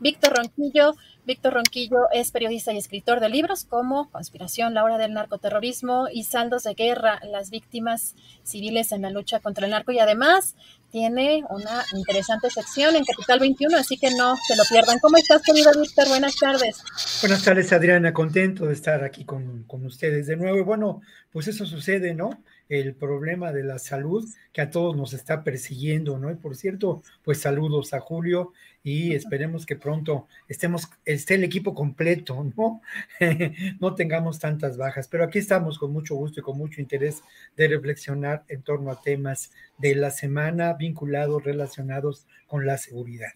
Víctor Ronquillo. Víctor Ronquillo es periodista y escritor de libros como Conspiración, la hora del narcoterrorismo y Saldos de Guerra, las víctimas civiles en la lucha contra el narco. Y además tiene una interesante sección en Capital 21, así que no se lo pierdan. ¿Cómo estás, querido Víctor? Buenas tardes. Buenas tardes, Adriana. Contento de estar aquí con, con ustedes de nuevo. Y bueno, pues eso sucede, ¿no? el problema de la salud que a todos nos está persiguiendo, ¿no? Y por cierto, pues saludos a Julio y esperemos que pronto estemos, esté el equipo completo, ¿no? no tengamos tantas bajas, pero aquí estamos con mucho gusto y con mucho interés de reflexionar en torno a temas de la semana vinculados, relacionados con la seguridad.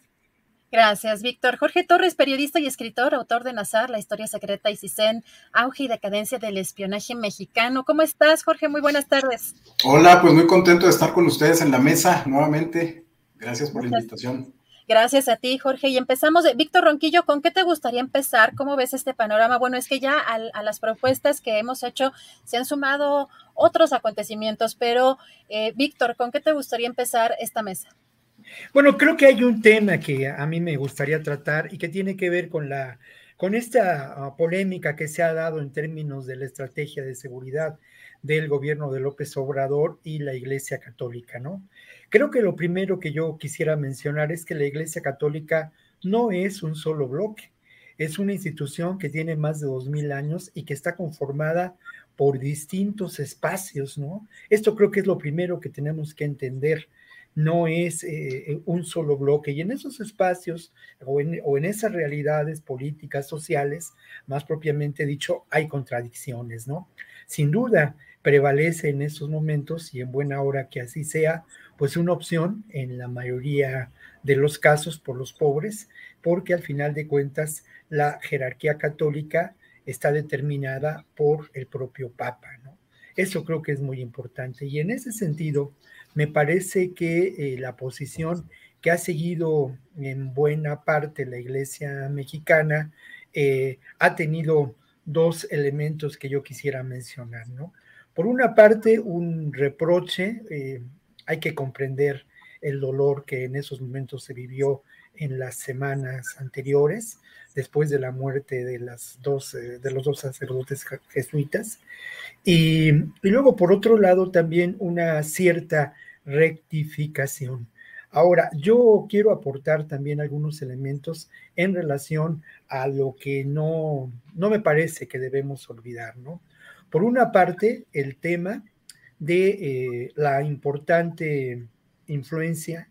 Gracias, Víctor. Jorge Torres, periodista y escritor, autor de Nazar, La historia secreta y Cisen, auge y decadencia del espionaje mexicano. ¿Cómo estás, Jorge? Muy buenas tardes. Hola, pues muy contento de estar con ustedes en la mesa nuevamente. Gracias por la invitación. Gracias a ti, Jorge. Y empezamos. Víctor Ronquillo, ¿con qué te gustaría empezar? ¿Cómo ves este panorama? Bueno, es que ya a, las propuestas que hemos hecho se han sumado otros acontecimientos, pero eh, Víctor, ¿con qué te gustaría empezar esta mesa? Bueno, creo que hay un tema que a mí me gustaría tratar y que tiene que ver con la con esta ah, polémica que se ha dado en términos de la estrategia de seguridad del gobierno de López Obrador y la Iglesia Católica, ¿no? Creo que lo primero que yo quisiera mencionar es que la Iglesia Católica no es un solo bloque, es una institución que tiene más de dos mil años y que está conformada por distintos espacios, ¿no? Esto creo que es lo primero que tenemos que entender no es eh, un solo bloque. Y en esos espacios o en, esas realidades políticas, sociales, más propiamente dicho, hay contradicciones, ¿no? Sin duda, prevalece en estos momentos, y en buena hora que así sea, pues una opción en la mayoría de los casos por los pobres, porque al final de cuentas la jerarquía católica está determinada por el propio Papa, ¿no? Eso creo que es muy importante. Y en ese sentido, me parece que eh, la posición que ha seguido en buena parte la iglesia mexicana eh, ha tenido dos elementos que yo quisiera mencionar, ¿no? Por una parte, un reproche, eh, hay que comprender el dolor que en esos momentos se vivió en las semanas anteriores, después de la muerte de, las dos, de los dos sacerdotes jesuitas. Y, y luego, por otro lado, también una cierta rectificación. Ahora, yo quiero aportar también algunos elementos en relación a lo que no, no me parece que debemos olvidar, ¿no? Por una parte, el tema de eh, la importante influencia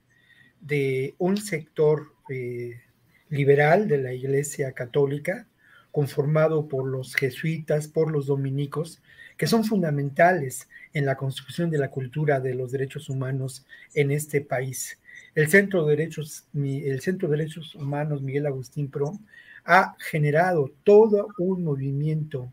de un sector eh, liberal de la Iglesia Católica, conformado por los jesuitas, por los dominicos, que son fundamentales en la construcción de la cultura de los derechos humanos en este país. El Centro de Derechos, el Centro de Derechos Humanos Miguel Agustín Pro ha generado todo un movimiento,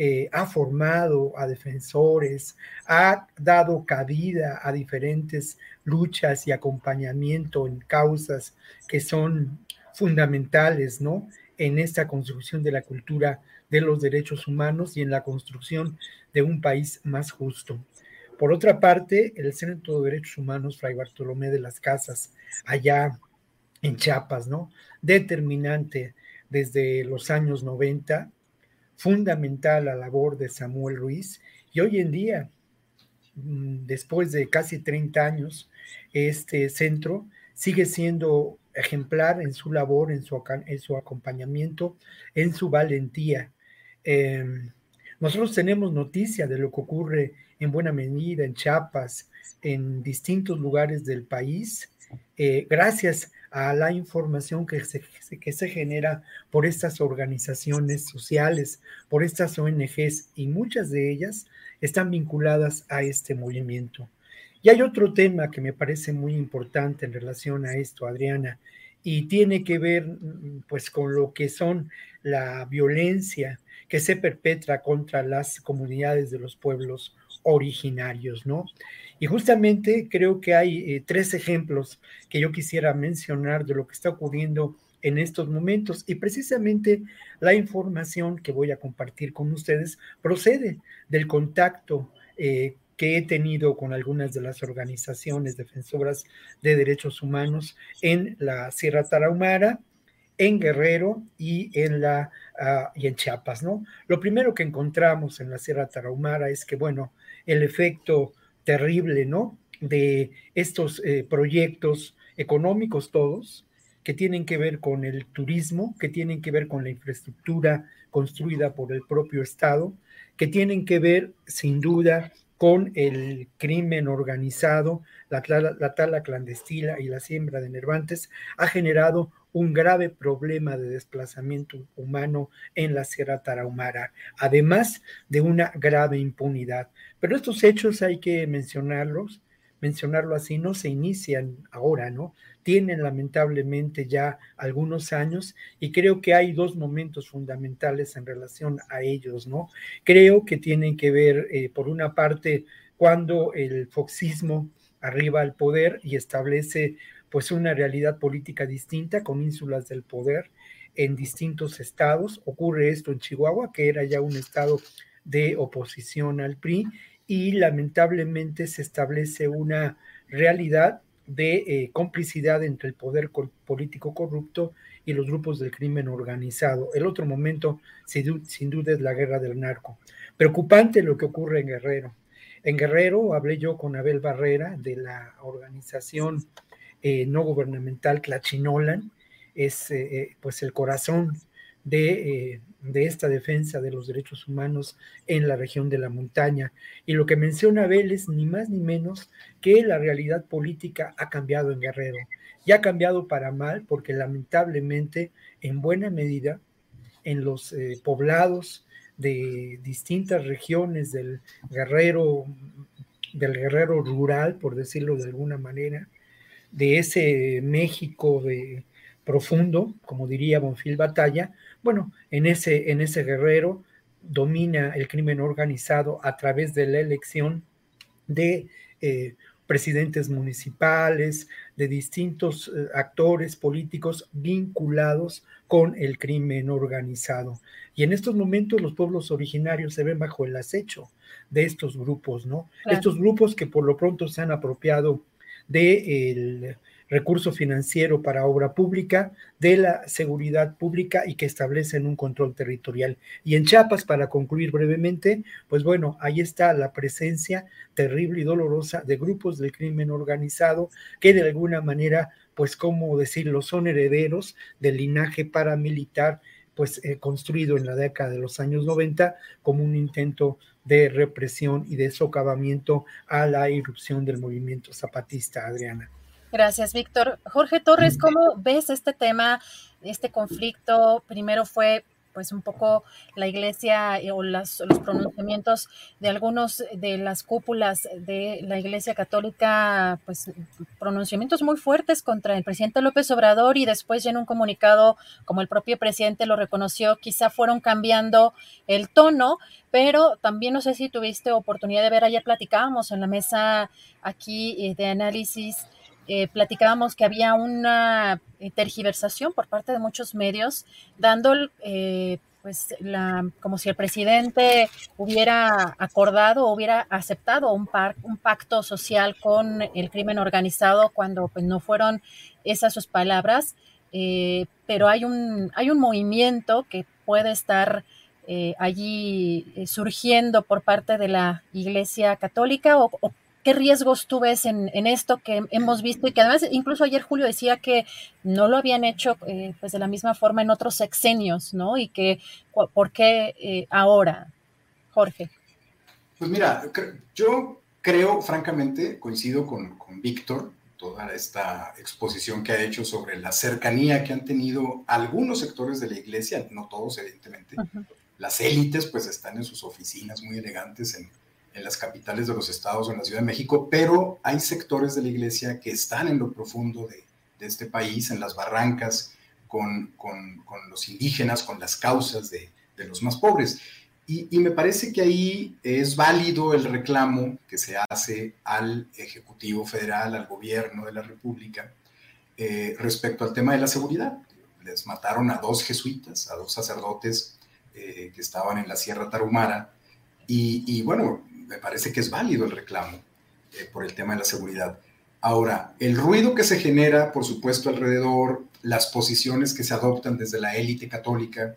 eh, ha formado a defensores, ha dado cabida a diferentes luchas y acompañamiento en causas que son fundamentales, ¿no? En esta construcción de la cultura de los derechos humanos y en la construcción de un país más justo. Por otra parte, el Centro de Derechos Humanos Fray Bartolomé de las Casas, allá en Chiapas, ¿no? Determinante desde los años 90, fundamental la labor de Samuel Ruiz y hoy en día, mm, después de casi 30 años, este centro sigue siendo ejemplar en su labor, en su, en su acompañamiento, en su valentía. Em, nosotros tenemos noticia de lo que ocurre en buena medida en Chiapas, en distintos lugares del país, eh, gracias a la información que se, que se genera por estas organizaciones sociales, por estas ONGs, y muchas de ellas están vinculadas a este movimiento. Y hay otro tema que me parece muy importante en relación a esto, Adriana, y tiene que ver pues con lo que son la violencia que se perpetra contra las comunidades de los pueblos originarios, ¿no? Y justamente creo que hay eh, tres ejemplos que yo quisiera mencionar de lo que está ocurriendo en estos momentos. Y precisamente la información que voy a compartir con ustedes procede del contacto eh, que he tenido con algunas de las organizaciones defensoras de derechos humanos en la Sierra Tarahumara, en Guerrero y en, la, ah, y en Chiapas, ¿no? Lo primero que encontramos en la Sierra Tarahumara es que, bueno, el efecto terrible, ¿no? De estos eh, proyectos económicos todos, que tienen que ver con el turismo, que tienen que ver con la infraestructura construida por el propio Estado, que tienen que ver sin duda con el crimen organizado, la, la, tala clandestina y la siembra de nervantes, ha generado un grave problema de desplazamiento humano en la Sierra Tarahumara, además de una grave impunidad. Pero estos hechos hay que mencionarlos, mencionarlo así, no se inician ahora, ¿no? Tienen lamentablemente ya algunos años y creo que hay dos momentos fundamentales en relación a ellos, ¿no? Creo que tienen que ver, eh, por una parte, cuando el foxismo arriba al poder y establece pues una realidad política distinta con ínsulas del poder en distintos estados. Ocurre esto en Chihuahua, que era ya un estado de oposición al PRI, y lamentablemente se establece una realidad de eh, complicidad entre el poder político corrupto y los grupos del crimen organizado. El otro momento, sin, sin duda, es la guerra del narco. Preocupante lo que ocurre en Guerrero. En Guerrero hablé yo con Abel Barrera de la organización eh, no gubernamental Clachinolan, es eh, eh, pues el corazón de, de, esta defensa de los derechos humanos en la región de la montaña. Y lo que menciona Abel es ni más ni menos que la realidad política ha cambiado en Guerrero. Y ha cambiado para mal porque lamentablemente en buena medida en los poblados de distintas regiones del guerrero, del guerrero rural, por decirlo de alguna manera, de ese México de profundo, como diría Bonfil Batalla, bueno, en ese, en ese guerrero domina el crimen organizado a través de la elección de eh, presidentes municipales, de distintos eh, actores políticos vinculados con el crimen organizado. Y en estos momentos los pueblos originarios se ven bajo el acecho de estos grupos, ¿no? Estos grupos que por lo pronto se han apropiado del recurso financiero para obra pública, de la seguridad pública y que establecen un control territorial. Y en Chiapas, para concluir brevemente, pues bueno, ahí está la presencia terrible y dolorosa de grupos del crimen organizado que de alguna manera, pues, ¿cómo decirlo?, son herederos del linaje paramilitar pues eh, construido en la década de los años 90 como un intento de represión y de socavamiento a la irrupción del movimiento zapatista, Adriana. Gracias, Víctor. Jorge Torres, ¿cómo ves este tema, este conflicto? Primero fue pues un poco la iglesia eh, o los pronunciamientos de algunos de las cúpulas de la iglesia católica, pues pronunciamientos muy fuertes contra el presidente López Obrador y después ya en un comunicado, como el propio presidente lo reconoció, quizá fueron cambiando el tono, pero también no sé si tuviste oportunidad de ver, ayer platicábamos en la mesa aquí eh, de análisis eh, platicábamos que había una tergiversación por parte de muchos medios, dando eh, pues la, como si el presidente hubiera acordado o hubiera aceptado un, un pacto social con el crimen organizado cuando pues, no fueron esas sus palabras. eh, pero hay un, hay un movimiento que puede estar allí surgiendo por parte de la Iglesia Católica o, qué riesgos tú ves en, esto que hemos visto y que además incluso ayer Julio decía que no lo habían hecho pues de la misma forma en otros sexenios, ¿no? Y que, ¿por qué ahora, Jorge? Pues mira, yo creo, francamente, coincido con, con Víctor, toda esta exposición que ha hecho sobre la cercanía que han tenido algunos sectores de la iglesia, no todos evidentemente. Las élites pues están en sus oficinas muy elegantes en, en, las capitales de los estados o en la Ciudad de México, pero hay sectores de la iglesia que están en lo profundo de, de este país, en las barrancas, con, con, con, los indígenas, con las causas de, de los más pobres. Y, me parece que ahí es válido el reclamo que se hace al Ejecutivo Federal, al gobierno de la República, eh, respecto al tema de la seguridad. Les mataron a dos jesuitas, a dos sacerdotes eh, que estaban en la Sierra Tarumara. Y, bueno, me parece que es válido el reclamo eh, por el tema de la seguridad. Ahora, el ruido que se genera, por supuesto, alrededor, las posiciones que se adoptan desde la élite católica,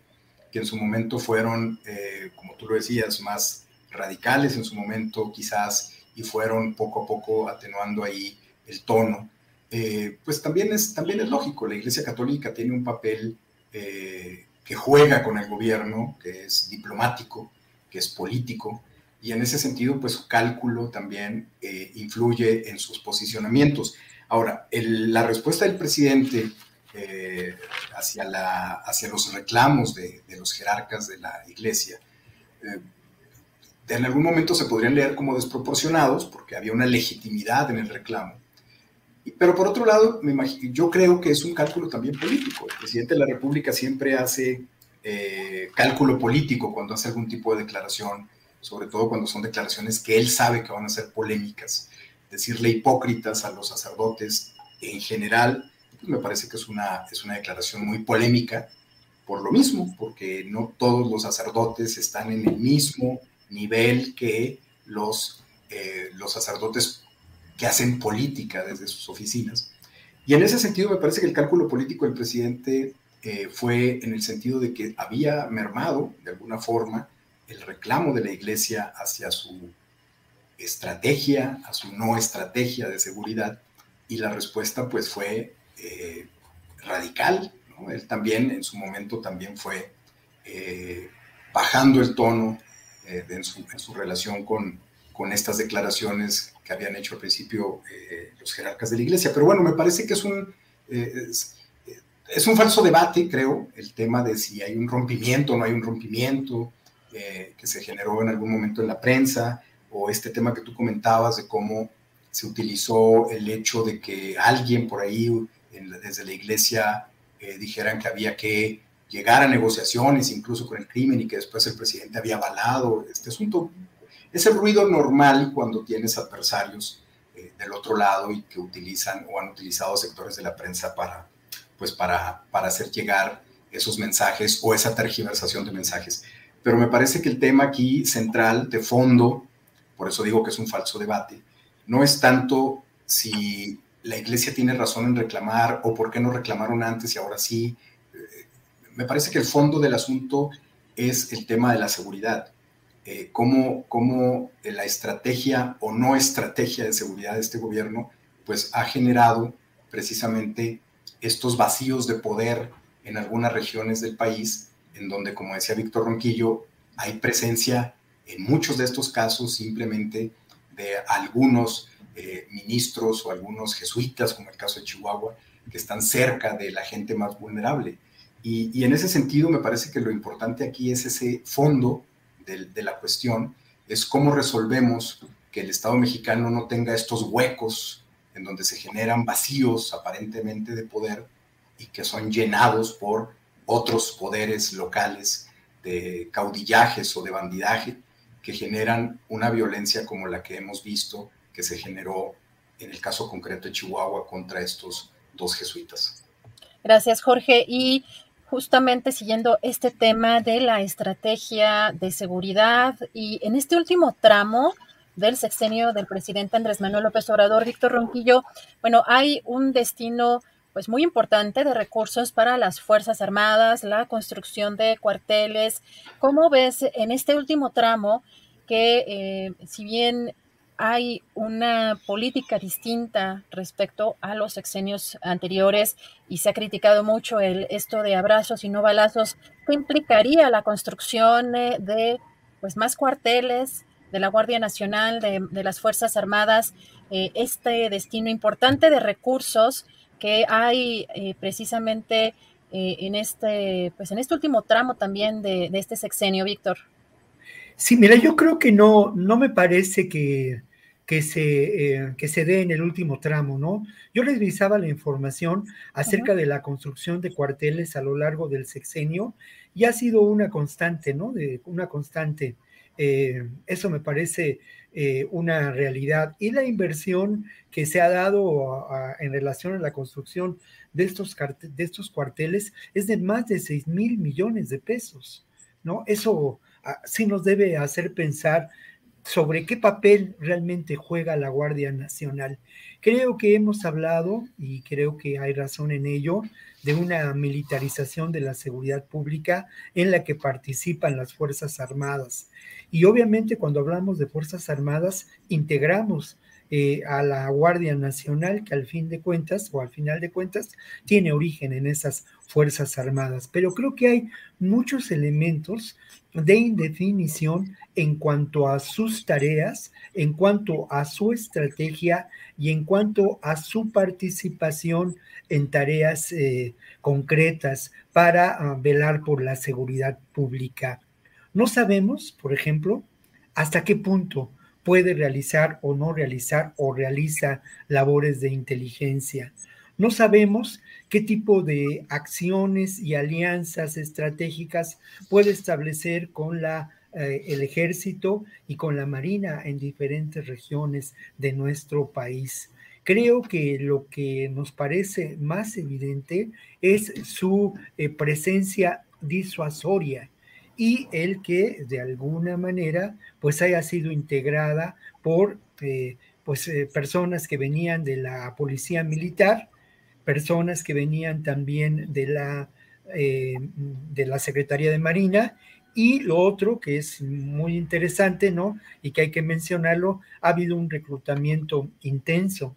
que en su momento fueron, eh, como tú lo decías, más radicales en su momento quizás y fueron poco a poco atenuando ahí el tono, eh, pues también es, también es lógico, la Iglesia Católica tiene un papel que juega con el gobierno, que es diplomático, que es político, y en ese sentido, pues su cálculo también influye en sus posicionamientos. Ahora, la respuesta del presidente eh, hacia, la, hacia los reclamos de, los jerarcas de la iglesia, eh, en algún momento se podrían leer como desproporcionados, porque había una legitimidad en el reclamo. Pero por otro lado, me imagino, yo creo que es un cálculo también político. El presidente de la República siempre hace eh, cálculo político cuando hace algún tipo de declaración, sobre todo cuando son declaraciones que él sabe que van a ser polémicas. Decirle hipócritas a los sacerdotes en general me parece que es una, es una declaración muy polémica por lo mismo, porque no todos los sacerdotes están en el mismo nivel que los, eh, los sacerdotes que hacen política desde sus oficinas. Y en ese sentido me parece que el cálculo político del presidente eh, fue en el sentido de que había mermado de alguna forma el reclamo de la iglesia hacia su estrategia, a su no estrategia de seguridad, y la respuesta pues fue eh, radical. Él también en su momento también fue eh, bajando el tono eh, en, su, relación con, con, estas declaraciones que habían hecho al principio los jerarcas de la iglesia. Pero bueno, me parece que es un, es, es, un falso debate, creo, el tema de si hay un rompimiento o no hay un rompimiento que se generó en algún momento en la prensa, o este tema que tú comentabas de cómo se utilizó el hecho de que alguien por ahí desde la iglesia eh, dijeran que había que llegar a negociaciones, incluso con el crimen, y que después el presidente había avalado este asunto. Es el ruido normal cuando tienes adversarios eh, del otro lado y que utilizan o han utilizado sectores de la prensa para, pues para, para hacer llegar esos mensajes o esa tergiversación de mensajes. Pero me parece que el tema aquí central, de fondo, por eso digo que es un falso debate, no es tanto si la iglesia tiene razón en reclamar o por qué no reclamaron antes y ahora sí. Eh, me parece que el fondo del asunto es el tema de la seguridad. Eh, cómo, cómo, la estrategia o no estrategia de seguridad de este gobierno pues ha generado precisamente estos vacíos de poder en algunas regiones del país, en donde, como decía Víctor Ronquillo, hay presencia en muchos de estos casos simplemente de algunos eh, ministros o algunos jesuitas, como el caso de Chihuahua, que están cerca de la gente más vulnerable. Y, en ese sentido me parece que lo importante aquí es ese fondo de, la cuestión, es cómo resolvemos que el Estado mexicano no tenga estos huecos en donde se generan vacíos aparentemente de poder y que son llenados por otros poderes locales de caudillajes o de bandidaje que generan una violencia como la que hemos visto que se generó en el caso concreto de Chihuahua contra estos dos jesuitas. Gracias, Jorge. Y justamente siguiendo este tema de la estrategia de seguridad y en este último tramo del sexenio del presidente Andrés Manuel López Obrador, Víctor Ronquillo, bueno, hay un destino pues muy importante de recursos para las Fuerzas Armadas, la construcción de cuarteles. ¿Cómo ves en este último tramo que eh, si bien hay una política distinta respecto a los sexenios anteriores y se ha criticado mucho el, esto de abrazos y no balazos, ¿qué implicaría la construcción eh, de pues, más cuarteles de la Guardia Nacional, de, las Fuerzas Armadas, eh, este destino importante de recursos que hay eh, precisamente en, este, pues, en este último tramo también de, de este sexenio, Víctor? Sí, mira, yo creo que no, no me parece que que se, eh, que se dé en el último tramo, ¿no? Yo revisaba la información acerca de la construcción de cuarteles a lo largo del sexenio y ha sido una constante, ¿no? De, una constante. Eh, eso me parece eh, una realidad. Y la inversión que se ha dado en relación a la construcción de estos, de estos cuarteles es de más de 6 mil millones de pesos, ¿no? Eso ah, sí nos debe hacer pensar sobre qué papel realmente juega la Guardia Nacional. Creo que hemos hablado, y creo que hay razón en ello, de una militarización de la seguridad pública en la que participan las Fuerzas Armadas. Y obviamente cuando hablamos de Fuerzas Armadas, integramos eh, a la Guardia Nacional, que al fin de cuentas, o al final de cuentas, tiene origen en esas Fuerzas Armadas. Pero creo que hay muchos elementos de indefinición en cuanto a sus tareas, en cuanto a su estrategia y en cuanto a su participación en tareas eh, concretas para ah, velar por la seguridad pública. No sabemos, por ejemplo, hasta qué punto puede realizar o no realizar o realiza labores de inteligencia. No sabemos qué tipo de acciones y alianzas estratégicas puede establecer con la, eh, el ejército y con la marina en diferentes regiones de nuestro país. Creo que lo que nos parece más evidente es su eh, presencia disuasoria y el que de alguna manera pues haya sido integrada por eh, pues personas que venían de la policía militar personas que venían también de la, eh, de la Secretaría de Marina. Y lo otro que es muy interesante, ¿no? Y que hay que mencionarlo, ha habido un reclutamiento intenso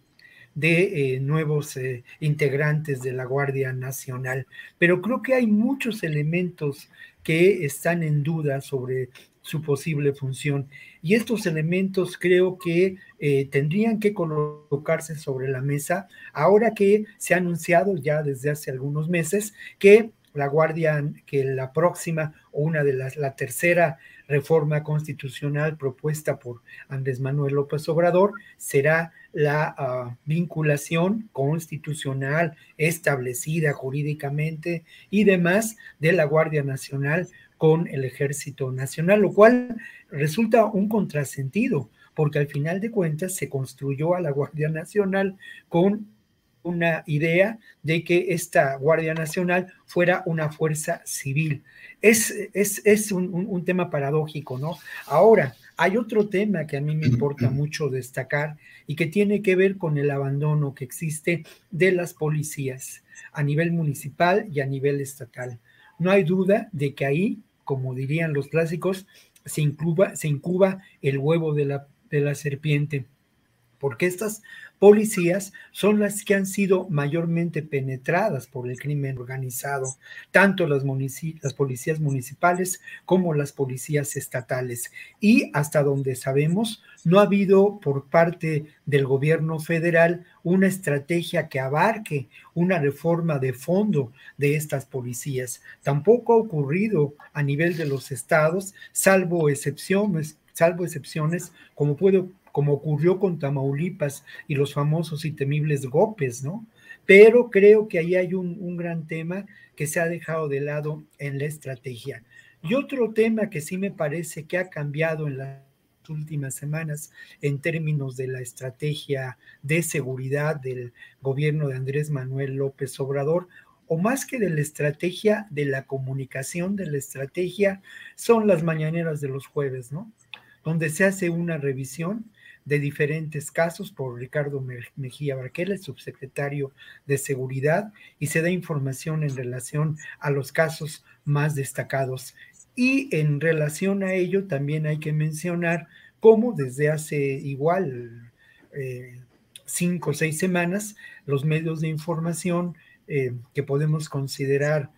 de eh, nuevos eh, integrantes de la Guardia Nacional. Pero creo que hay muchos elementos que están en duda sobre su posible función. Y estos elementos creo que eh, tendrían que colocarse sobre la mesa ahora que se ha anunciado ya desde hace algunos meses que la Guardia, que la próxima o una de las, la tercera reforma constitucional propuesta por Andrés Manuel López Obrador será la ah, vinculación constitucional establecida jurídicamente y demás de la Guardia Nacional con el Ejército Nacional, lo cual resulta un contrasentido, porque al final de cuentas se construyó a la Guardia Nacional con una idea de que esta Guardia Nacional fuera una fuerza civil. Es, es, un, un, tema paradójico, ¿no? Ahora, hay otro tema que a mí me importa mucho destacar y que tiene que ver con el abandono que existe de las policías a nivel municipal y a nivel estatal. No hay duda de que ahí como dirían los clásicos, se incuba, el huevo de la serpiente, porque estas policías son las que han sido mayormente penetradas por el crimen organizado, tanto las, las, policías municipales como las policías estatales. Y hasta donde sabemos, no ha habido por parte del gobierno federal una estrategia que abarque una reforma de fondo de estas policías. Tampoco ha ocurrido a nivel de los estados, salvo excepciones, salvo excepciones como puedo como ocurrió con Tamaulipas y los famosos y temibles golpes, ¿no? Pero creo que ahí hay un, un gran tema que se ha dejado de lado en la estrategia. Y otro tema que sí me parece que ha cambiado en las últimas semanas en términos de la estrategia de seguridad del gobierno de Andrés Manuel López Obrador, o más que de la estrategia de la comunicación, de la estrategia, son las mañaneras de los jueves, ¿no? Donde se hace una revisión de diferentes casos por Ricardo Mejía Barquela, el subsecretario de Seguridad, y se da información en relación a los casos más destacados. Y en relación a ello también hay que mencionar cómo desde hace igual eh, cinco o seis semanas los medios de información eh, que podemos considerar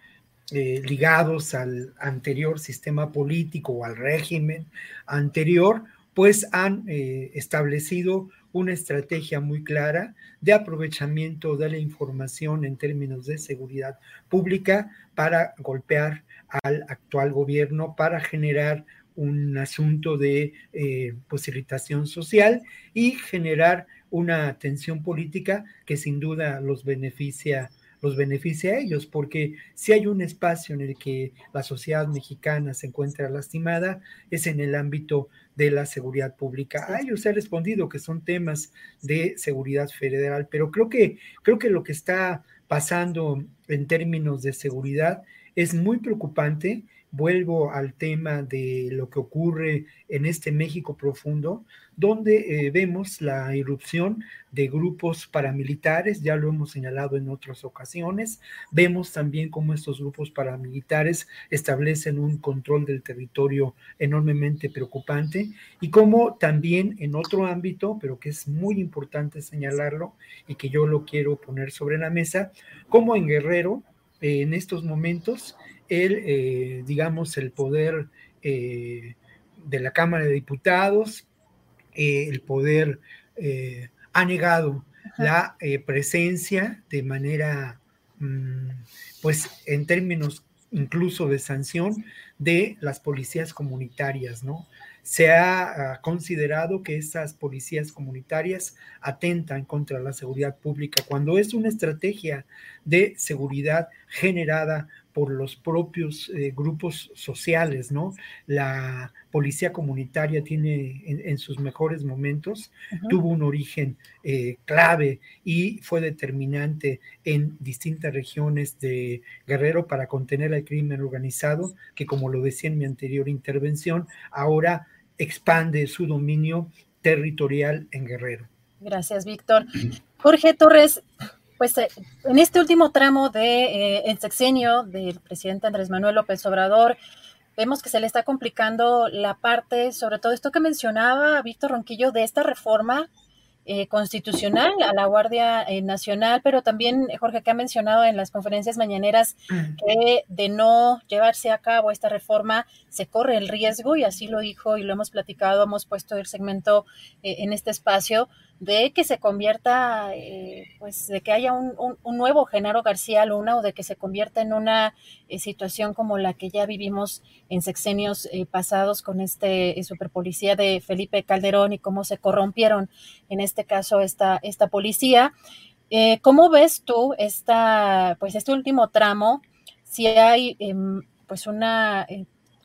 eh, ligados al anterior sistema político o al régimen anterior, pues han eh, establecido una estrategia muy clara de aprovechamiento de la información en términos de seguridad pública para golpear al actual gobierno, para generar un asunto de eh, pues, irritación social y generar una tensión política que sin duda los beneficia los beneficia a ellos, porque si hay un espacio en el que la sociedad mexicana se encuentra lastimada, es en el ámbito de la seguridad pública. A ellos he respondido que son temas de seguridad federal, pero creo que, creo que lo que está pasando en términos de seguridad es muy preocupante vuelvo al tema de lo que ocurre en este México profundo, donde eh, vemos la irrupción de grupos paramilitares, ya lo hemos señalado en otras ocasiones, vemos también cómo estos grupos paramilitares establecen un control del territorio enormemente preocupante y cómo también en otro ámbito, pero que es muy importante señalarlo y que yo lo quiero poner sobre la mesa, como en Guerrero, eh, en estos momentos, el, eh, digamos, el poder de la Cámara de Diputados, eh, el poder eh, ha negado la eh, presencia de manera, mm, pues en términos incluso de sanción de las policías comunitarias, ¿no? Se ha considerado que esas policías comunitarias atentan contra la seguridad pública cuando es una estrategia de seguridad generada por los propios eh, grupos sociales, ¿no? La policía comunitaria tiene en, sus mejores momentos, tuvo un origen eh, clave y fue determinante en distintas regiones de Guerrero para contener el crimen organizado, que como lo decía en mi anterior intervención, ahora expande su dominio territorial en Guerrero. Gracias, Víctor. Jorge Torres, pues eh, en este último tramo de eh, el sexenio del presidente Andrés Manuel López Obrador, vemos que se le está complicando la parte, sobre todo esto que mencionaba Víctor Ronquillo, de esta reforma eh, constitucional a la Guardia Nacional, pero también, Jorge, que ha mencionado en las conferencias mañaneras que de no llevarse a cabo esta reforma se corre el riesgo, y así lo dijo y lo hemos platicado, hemos puesto el segmento en este espacio, de que se convierta, eh, pues de que haya un, nuevo Genaro García Luna o de que se convierta en una eh, situación como la que ya vivimos en sexenios eh, pasados con este superpolicía de Felipe Calderón y cómo se corrompieron en este caso esta, esta policía. ¿Cómo ves tú esta, pues este último tramo? Si hay em, pues una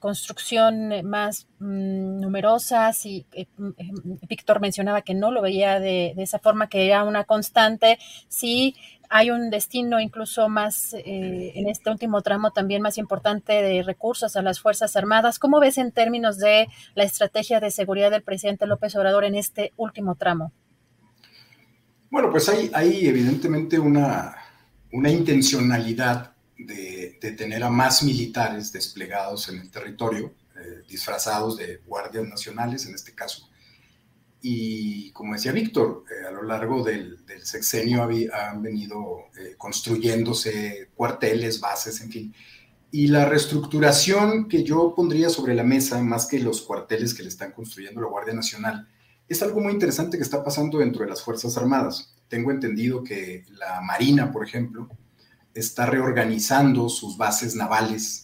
construcción eh, más mm, numerosa, si eh, mm, eh, Víctor mencionaba que no lo veía de, esa forma, que era una constante, si hay un destino incluso más en este último tramo también más importante de recursos a las Fuerzas Armadas. ¿Cómo ves en términos de la estrategia de seguridad del presidente López Obrador en este último tramo? Bueno, pues hay, hay evidentemente una, una intencionalidad de, tener a más militares desplegados en el territorio, eh, disfrazados de guardias nacionales en este caso. Y como decía Víctor, eh, a lo largo del, sexenio han venido eh, construyéndose cuarteles, bases, en fin. Y la reestructuración que yo pondría sobre la mesa, más que los cuarteles que le están construyendo la Guardia Nacional, es algo muy interesante que está pasando dentro de las Fuerzas Armadas. Tengo entendido que la Marina, por ejemplo, está reorganizando sus bases navales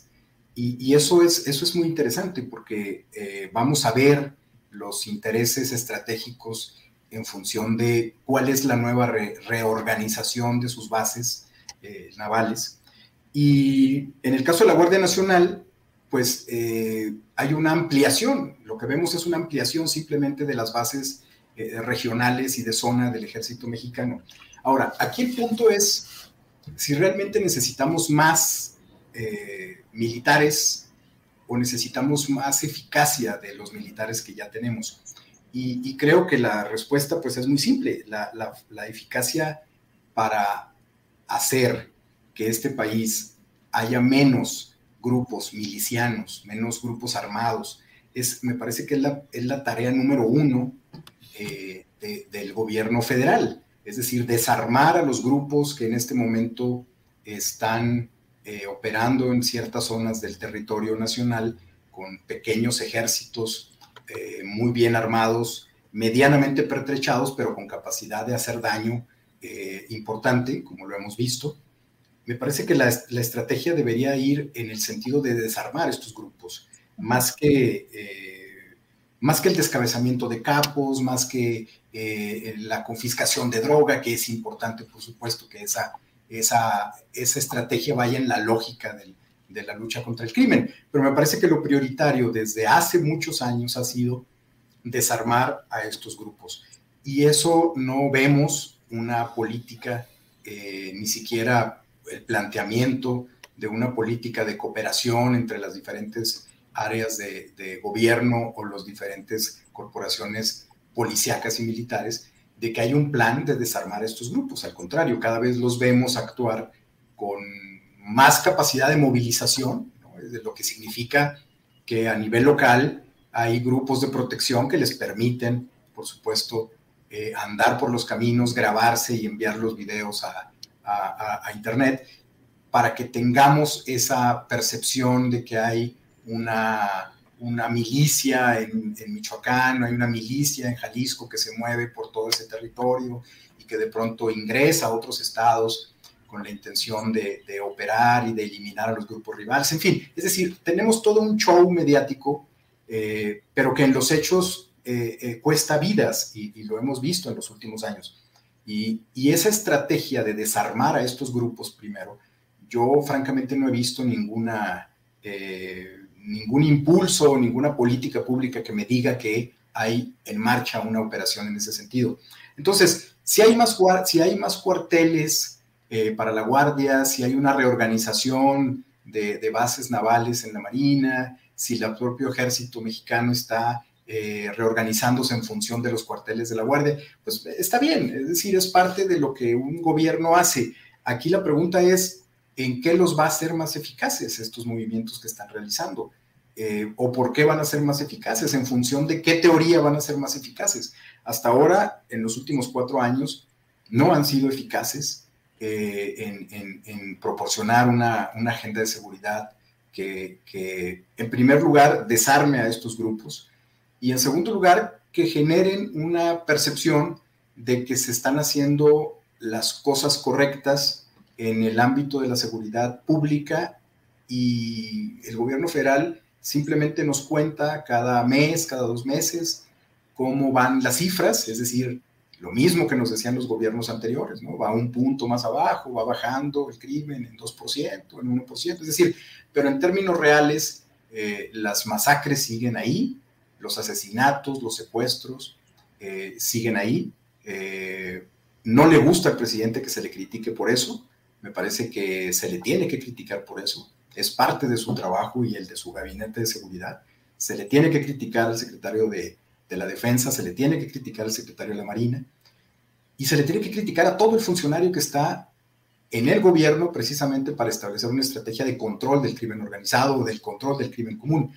y, eso, es, eso es muy interesante porque eh, vamos a ver los intereses estratégicos en función de cuál es la nueva reorganización de sus bases eh, navales. Y en el caso de la Guardia Nacional, pues eh, hay una ampliación. Lo que vemos es una ampliación simplemente de las bases regionales y de zona del ejército mexicano. Ahora, aquí el punto es si realmente necesitamos más eh, militares o necesitamos más eficacia de los militares que ya tenemos. Y, creo que la respuesta pues es muy simple. La, eficacia para hacer que este país haya menos grupos milicianos, menos grupos armados, es, me parece que es la, es la tarea número uno eh, del gobierno federal. Es decir, desarmar a los grupos que en este momento están eh, operando en ciertas zonas del territorio nacional con pequeños ejércitos eh, muy bien armados, medianamente pertrechados, pero con capacidad de hacer daño eh, importante, como lo hemos visto. Me parece que la, estrategia debería ir en el sentido de desarmar estos grupos, más que, más que el descabezamiento de capos, más que la confiscación de droga, que es importante, por supuesto, que esa, esa, esa estrategia vaya en la lógica del, de la lucha contra el crimen. Pero me parece que lo prioritario desde hace muchos años ha sido desarmar a estos grupos. Y eso no vemos una política, eh, ni siquiera el planteamiento de una política de cooperación entre las diferentes áreas de, de gobierno o las diferentes corporaciones policíacas y militares, de que hay un plan de desarmar a estos grupos. Al contrario, cada vez los vemos actuar con más capacidad de movilización, de lo que significa que a nivel local hay grupos de protección que les permiten, por supuesto, eh, andar por los caminos, grabarse y enviar los videos a, Internet para que tengamos esa percepción de que hay una, una milicia en, en, Michoacán, hay una milicia en Jalisco que se mueve por todo ese territorio y que de pronto ingresa a otros estados con la intención de, operar y de eliminar a los grupos rivales. En fin, es decir, tenemos todo un show mediático, eh, pero que en los hechos eh, eh, cuesta vidas y, lo hemos visto en los últimos años. Y, esa estrategia de desarmar a estos grupos primero, yo francamente no he visto ninguna, ningún impulso, ninguna política pública que me diga que hay en marcha una operación en ese sentido. Entonces, si hay más, si hay más cuarteles eh, para la Guardia, si hay una reorganización de, bases navales en la Marina, si el propio ejército mexicano está eh, reorganizándose en función de los cuarteles de la Guardia, pues está bien, es decir, es parte de lo que un gobierno hace. Aquí la pregunta es, ¿en qué los va a hacer más eficaces estos movimientos que están realizando? Eh, ¿O por qué van a ser más eficaces? ¿En función de qué teoría van a ser más eficaces? Hasta ahora, en los últimos cuatro años, no han sido eficaces eh, en, proporcionar una, agenda de seguridad que, en primer lugar, desarme a estos grupos y, en segundo lugar, que generen una percepción de que se están haciendo las cosas correctas en el ámbito de la seguridad pública y el gobierno federal simplemente nos cuenta cada mes, cada dos meses, cómo van las cifras, es decir, lo mismo que nos decían los gobiernos anteriores, ¿no? Va un punto más abajo, va bajando el crimen en 2%, en 1%, es decir, pero en términos reales, eh, las masacres siguen ahí, los asesinatos, los secuestros eh, siguen ahí. Eh, no le gusta al presidente que se le critique por eso, me parece que se le tiene que criticar por eso, es parte de su trabajo y el de su gabinete de seguridad. Se le tiene que criticar al secretario de, de la Defensa, se le tiene que criticar al secretario de la Marina y se le tiene que criticar a todo el funcionario que está en el gobierno precisamente para establecer una estrategia de control del crimen organizado o del control del crimen común.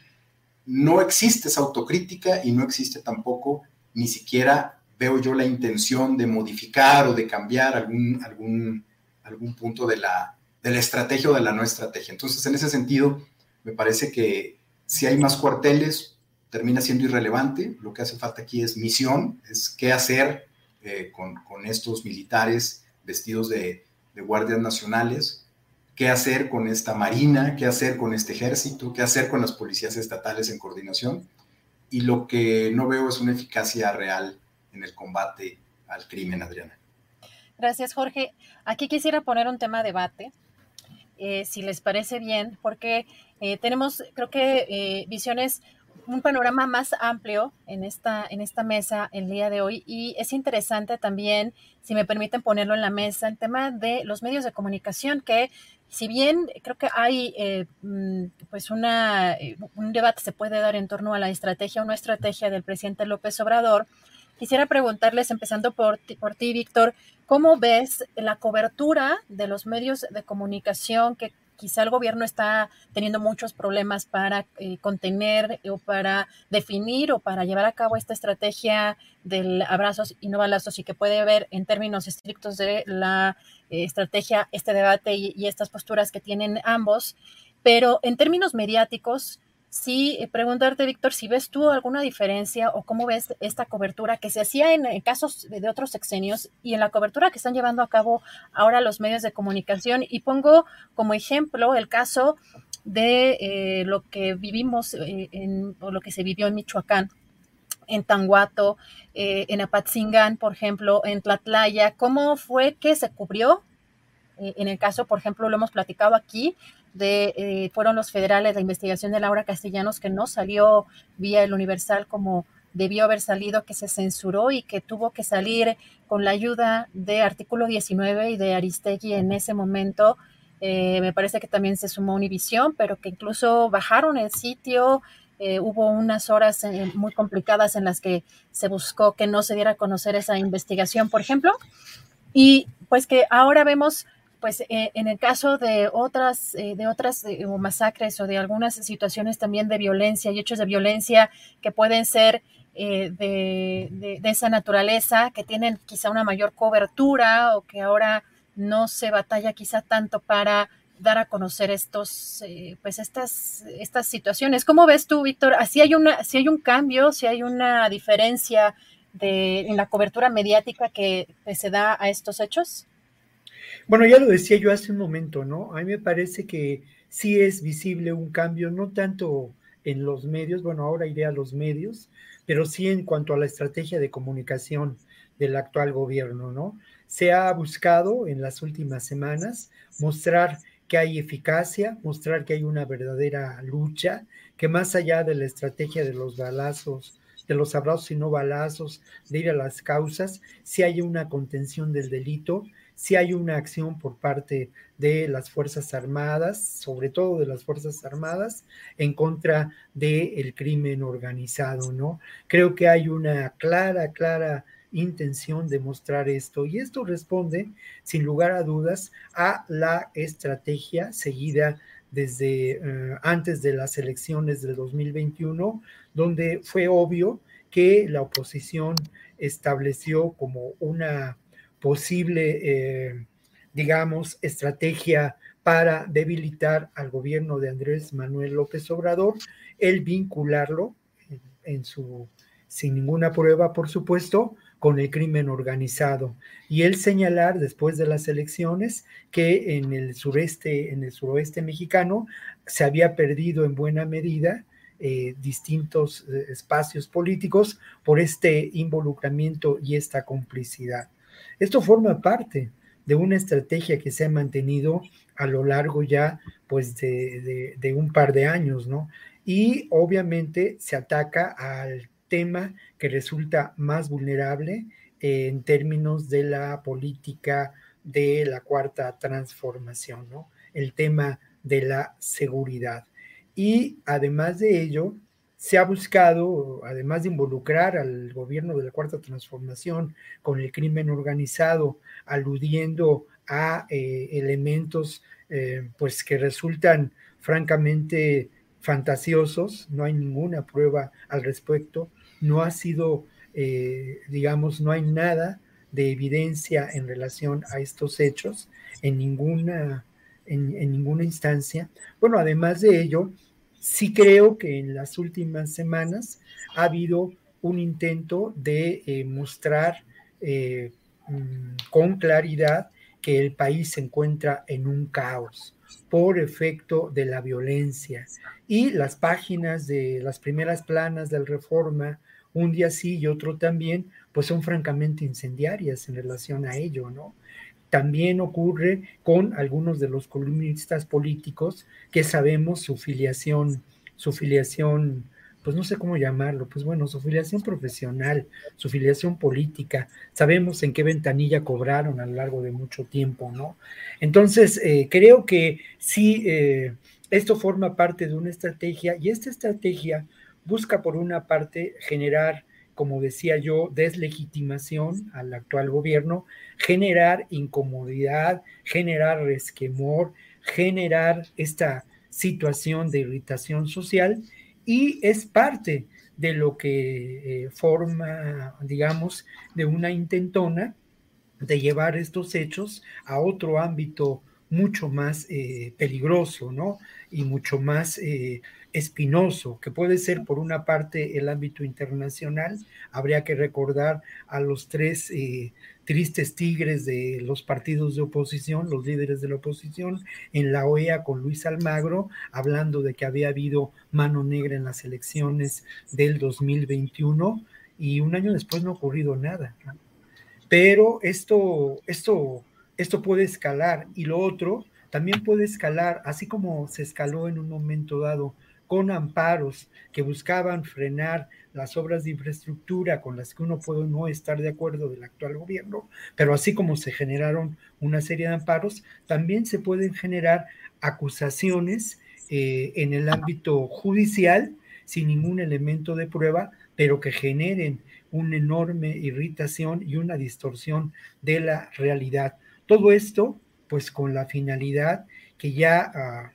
No existe esa autocrítica y no existe tampoco ni siquiera veo yo la intención de modificar o de cambiar algún, algún, algún punto de la, de la estrategia o de la no estrategia. Entonces, en ese sentido, me parece que si hay más cuarteles, termina siendo irrelevante. Lo que hace falta aquí es misión, es qué hacer eh, con, estos militares vestidos de, guardias nacionales, qué hacer con esta marina, qué hacer con este ejército, qué hacer con las policías estatales en coordinación. Y lo que no veo es una eficacia real en el combate al crimen, Adriana. Gracias, Jorge. Aquí quisiera poner un tema de debate, eh, si les parece bien, porque eh, tenemos, creo que, visiones un panorama más amplio en esta, en esta mesa el día de hoy. Y es interesante también, si me permiten ponerlo en la mesa, el tema de los medios de comunicación que si bien creo que hay eh, mm, pues una, eh, un debate se puede dar en torno a la estrategia o no estrategia del presidente López Obrador, quisiera preguntarles, empezando por por ti Víctor, ¿cómo ves la cobertura de los medios de comunicación que quizá el gobierno está teniendo muchos problemas para eh, contener o para definir o para llevar a cabo esta estrategia del abrazos y no balazos y que puede haber en términos estrictos de la eh, estrategia, este debate y estas posturas que tienen ambos. Pero en términos mediáticos, sí eh, preguntarte, Víctor, si ves tú alguna diferencia o cómo ves esta cobertura que se hacía en, casos de, otros sexenios y en la cobertura que están llevando a cabo ahora los medios de comunicación. Y pongo como ejemplo el caso de eh, lo que vivimos eh, en, o lo que se vivió en Michoacán en Tanguato, en Apatzingán, por ejemplo, en Tlatlaya, cómo fue que se cubrió. en el caso, por ejemplo, lo hemos platicado aquí, eh, fueron los federales, la investigación de Laura Castellanos, que no salió vía el Universal como debió haber salido, que se censuró y que tuvo que salir con la ayuda de Artículo 19 y de Aristegui en ese momento. Eh, me parece que también se sumó Univisión, pero que incluso bajaron el sitio. Eh, hubo unas horas muy complicadas en las que se buscó que no se diera a conocer esa investigación, por ejemplo. Y pues que ahora vemos pues eh, en el caso de otras, eh, de otras eh, masacres o de algunas situaciones también de violencia y hechos de violencia que pueden ser de, esa naturaleza, que tienen quizá una mayor cobertura o que ahora no se batalla quizá tanto para dar a conocer estos, pues estas, estas situaciones. ¿Cómo ves tú, Víctor? ¿Si hay, una, si hay un cambio, si hay una diferencia de, en la cobertura mediática que se da a estos hechos? Bueno, ya lo decía yo hace un momento, ¿no? A mí me parece que sí es visible un cambio, no tanto en los medios, bueno, ahora iré a los medios, pero sí en cuanto a la estrategia de comunicación del actual gobierno, ¿no? Se ha buscado en las últimas semanas mostrar que hay eficacia, mostrar que hay una verdadera lucha, que más allá de la estrategia de los balazos, de los abrazos y no balazos, de ir a las causas, si hay una contención del delito si hay una acción por parte de las Fuerzas Armadas, sobre todo de las Fuerzas Armadas, en contra del crimen organizado, ¿no? Creo que hay una clara, clara intención de mostrar esto y esto responde, sin lugar a dudas, a la estrategia seguida desde eh, antes de las elecciones del 2021, donde fue obvio que la oposición estableció como una posible, eh, digamos, estrategia para debilitar al gobierno de Andrés Manuel López Obrador, el vincularlo en, su, sin ninguna prueba, por supuesto, con el crimen organizado. Y el señalar después de las elecciones que en el sureste, en el suroeste mexicano, se había perdido en buena medida eh, distintos eh, espacios políticos por este involucramiento y esta complicidad. Esto forma parte de una estrategia que se ha mantenido a lo largo ya pues de, un par de años, ¿no? Y obviamente se ataca al tema que resulta más vulnerable en términos de la política de la cuarta transformación, ¿no? El tema de la seguridad. Y además de ello, se ha buscado, además de involucrar al gobierno de la Cuarta Transformación con el crimen organizado, aludiendo a eh, elementos eh, pues que resultan francamente fantasiosos, no hay ninguna prueba al respecto, no ha sido, eh, digamos, no hay nada de evidencia en relación a estos hechos en ninguna, en ninguna instancia. Bueno, además de ello, sí creo que en las últimas semanas ha habido un intento de eh, mostrar eh, mm, con claridad que el país se encuentra en un caos por efecto de la violencia. Y las páginas de las primeras planas del Reforma, un día sí y otro también, pues son francamente incendiarias en relación a ello, ¿no? También ocurre con algunos de los columnistas políticos que sabemos su filiación, su filiación pues no sé cómo llamarlo, pues bueno, su filiación profesional, su filiación política, sabemos en qué ventanilla cobraron a lo largo de mucho tiempo, ¿no? Entonces, eh, creo que sí, eh, esto forma parte de una estrategia y esta estrategia busca por una parte generar, como decía yo, deslegitimación al actual gobierno, generar incomodidad, generar resquemor, generar esta situación de irritación social y es parte de lo que eh, forma, digamos, de una intentona de llevar estos hechos a otro ámbito mucho más eh, peligroso, ¿no? Y mucho más eh, espinoso, que puede ser por una parte el ámbito internacional. Habría que recordar a los tres tristes tigres de los partidos de oposición, los líderes de la oposición, en la OEA con Luis Almagro, hablando de que había habido mano negra en las elecciones del 2021 y un año después no ha ocurrido nada. Pero esto, esto, esto puede escalar y lo otro también puede escalar, así como se escaló en un momento dado con amparos que buscaban frenar las obras de infraestructura con las que uno puede no estar de acuerdo del actual gobierno, pero así como se generaron una serie de amparos, también se pueden generar acusaciones eh, en el ámbito judicial sin ningún elemento de prueba, pero que generen una enorme irritación y una distorsión de la realidad. Todo esto, pues con la finalidad que ya ah,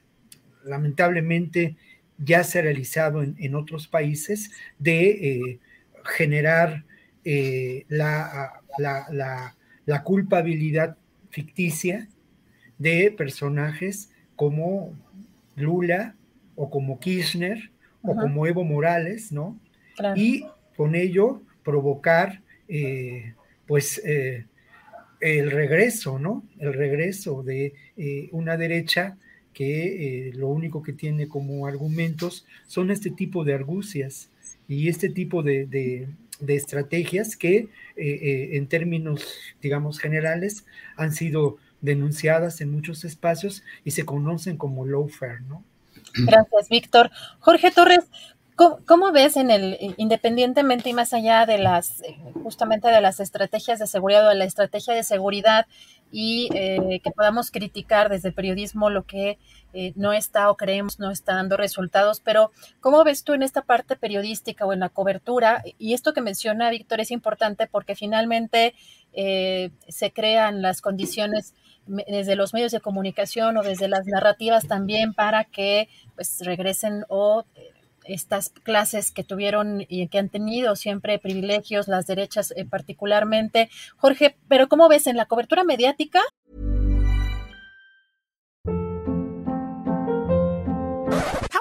lamentablemente ya se ha realizado en, otros países de eh, generar eh, la, la, culpabilidad ficticia de personajes como Lula o como Kirchner o como Evo Morales, ¿no? Y con ello provocar, eh, pues, el regreso, ¿no? El regreso de una derecha que eh, lo único que tiene como argumentos son este tipo de argucias y este tipo de, estrategias que eh, eh, en términos, digamos, generales han sido denunciadas en muchos espacios y se conocen como lawfare, ¿no? Gracias, Víctor. Jorge Torres, ¿Cómo, ves en el, independientemente y más allá de las, justamente de las estrategias de seguridad o de la estrategia de seguridad y eh, que podamos criticar desde el periodismo lo que eh, no está o creemos no está dando resultados, pero ¿cómo ves tú en esta parte periodística o en la cobertura? Y esto que menciona Víctor es importante porque finalmente eh, se crean las condiciones desde los medios de comunicación o desde las narrativas también para que pues regresen o estas clases que tuvieron y que han tenido siempre privilegios, las derechas eh, particularmente. Jorge, pero ¿cómo ves en la cobertura mediática?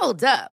Hold up.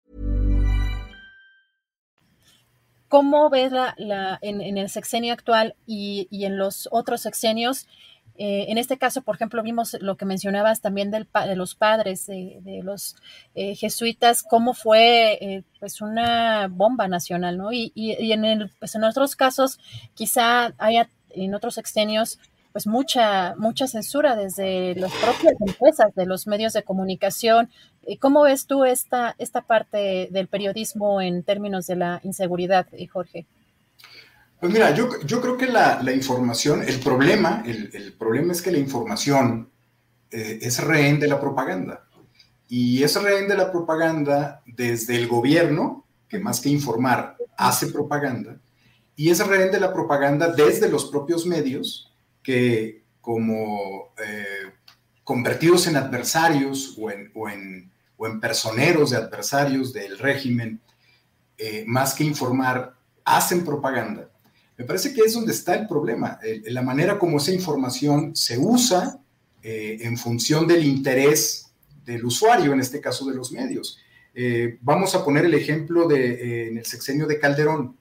¿Cómo ves la, la en, en, el sexenio actual y, y en los otros sexenios? Eh, en este caso, por ejemplo, vimos lo que mencionabas también del, de los padres, de, de los eh, jesuitas, cómo fue eh, pues una bomba nacional, ¿no? Y, y, y en, el, pues en otros casos, quizá haya en otros sexenios pues mucha, mucha censura desde las propias empresas, de los medios de comunicación. ¿Cómo ves tú esta, esta parte del periodismo en términos de la inseguridad, Jorge? Pues mira, yo, yo creo que la, la, información, el problema, el, el, problema es que la información eh, es rehén de la propaganda. Y es rehén de la propaganda desde el gobierno, que más que informar, hace propaganda, y es rehén de la propaganda desde los propios medios que como eh, convertidos en adversarios o en, o, en, o en, personeros de adversarios del régimen, eh, más que informar, hacen propaganda. Me parece que es donde está el problema, la manera como esa información se usa eh, en función del interés del usuario, en este caso de los medios. vamos a poner el ejemplo de en el sexenio de Calderón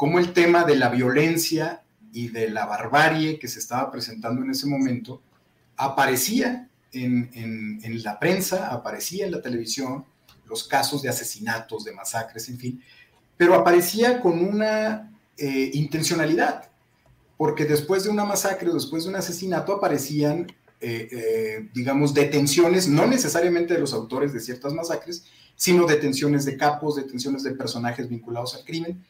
cómo el tema de la violencia y de la barbarie que se estaba presentando en ese momento aparecía en, la prensa, aparecía en la televisión, los casos de asesinatos, de masacres, en fin, pero aparecía con una eh, intencionalidad, porque después de una masacre después de un asesinato aparecían, eh, eh, digamos, detenciones, no necesariamente de los autores de ciertas masacres, sino detenciones de capos, detenciones de personajes vinculados al crimen,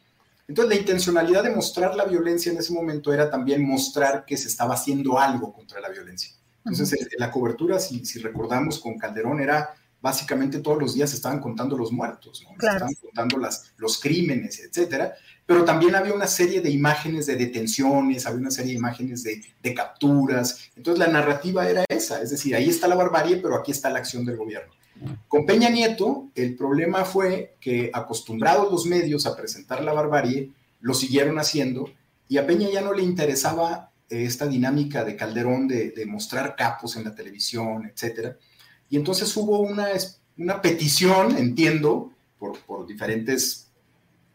entonces, la intencionalidad de mostrar la violencia en ese momento era también mostrar que se estaba haciendo algo contra la violencia. Entonces, la cobertura, si, si, recordamos con Calderón, era básicamente todos los días estaban contando los muertos, ¿no? estaban contando las, los crímenes, etcétera, pero también había una serie de imágenes de detenciones, había una serie de imágenes de, de capturas. Entonces, la narrativa era esa, es decir, ahí está la barbarie, pero aquí está la acción del gobierno. Con Peña Nieto, el problema fue que acostumbrados los medios a presentar la barbarie, lo siguieron haciendo y a Peña ya no le interesaba eh, esta dinámica de Calderón de, mostrar capos en la televisión, etc. Y entonces hubo una, una petición, entiendo, por, por, diferentes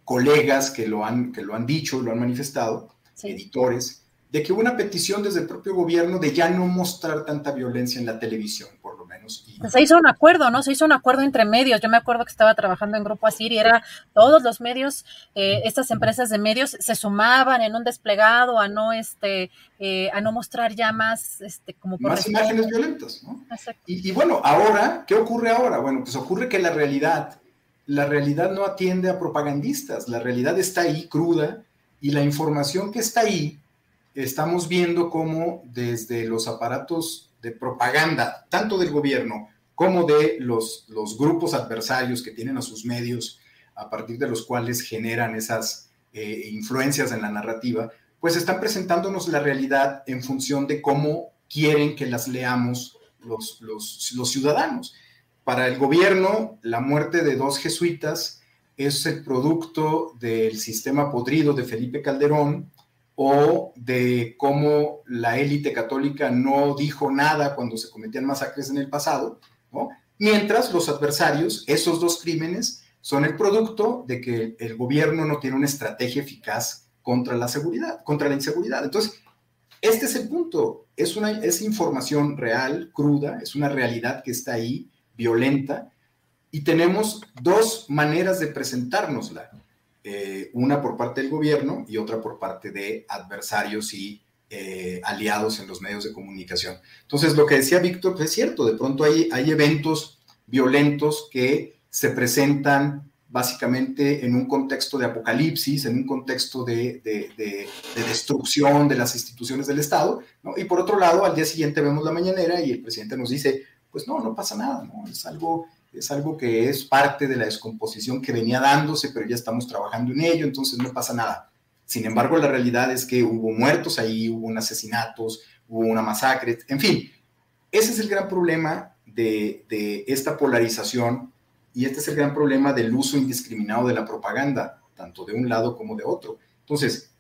colegas que lo han, que lo han dicho, lo han manifestado, editores, de que hubo una petición desde el propio gobierno de ya no mostrar tanta violencia en la televisión, por menos. Se hizo un acuerdo, ¿no? Se hizo un acuerdo entre medios. Yo me acuerdo que estaba trabajando en Grupo Asir y era todos los medios, eh, estas empresas de medios se sumaban en un desplegado a no, este, eh, a no mostrar ya más, este, como más imágenes violentas, ¿no? Y, y bueno, ahora, ¿qué ocurre ahora? Bueno, pues ocurre que la realidad, la realidad no atiende a propagandistas, la realidad está ahí cruda y la información que está ahí estamos viendo cómo desde los aparatos de propaganda, tanto del gobierno como de los, los grupos adversarios que tienen a sus medios, a partir de los cuales generan esas eh, influencias en la narrativa, pues están presentándonos la realidad en función de cómo quieren que las leamos los, los, los ciudadanos. Para el gobierno, la muerte de dos jesuitas es el producto del sistema podrido de Felipe Calderón, o de cómo la élite católica no dijo nada cuando se cometían masacres en el pasado, mientras los adversarios, esos dos crímenes, son el producto de que el gobierno no tiene una estrategia eficaz contra la seguridad, contra la inseguridad. Entonces, este es el punto, es una es información real, cruda, es una realidad que está ahí, violenta, y tenemos dos maneras de presentárnosla. Eh, una por parte del gobierno y otra por parte de adversarios y eh, aliados en los medios de comunicación. Entonces, lo que decía Víctor pues, es cierto, de pronto hay, hay eventos violentos que se presentan básicamente en un contexto de apocalipsis, en un contexto de, de, destrucción de las instituciones del Estado, y por otro lado, al día siguiente vemos la mañanera y el presidente nos dice, pues no, no pasa nada, ¿no? es algo es algo que es parte de la descomposición que venía dándose, pero ya estamos trabajando en ello, entonces no pasa nada. Sin embargo, la realidad es que hubo muertos ahí, hubo un asesinatos, hubo una masacre, en fin, ese es el gran problema de, de esta polarización y este es el gran problema del uso indiscriminado de la propaganda, tanto de un lado como de otro. Entonces,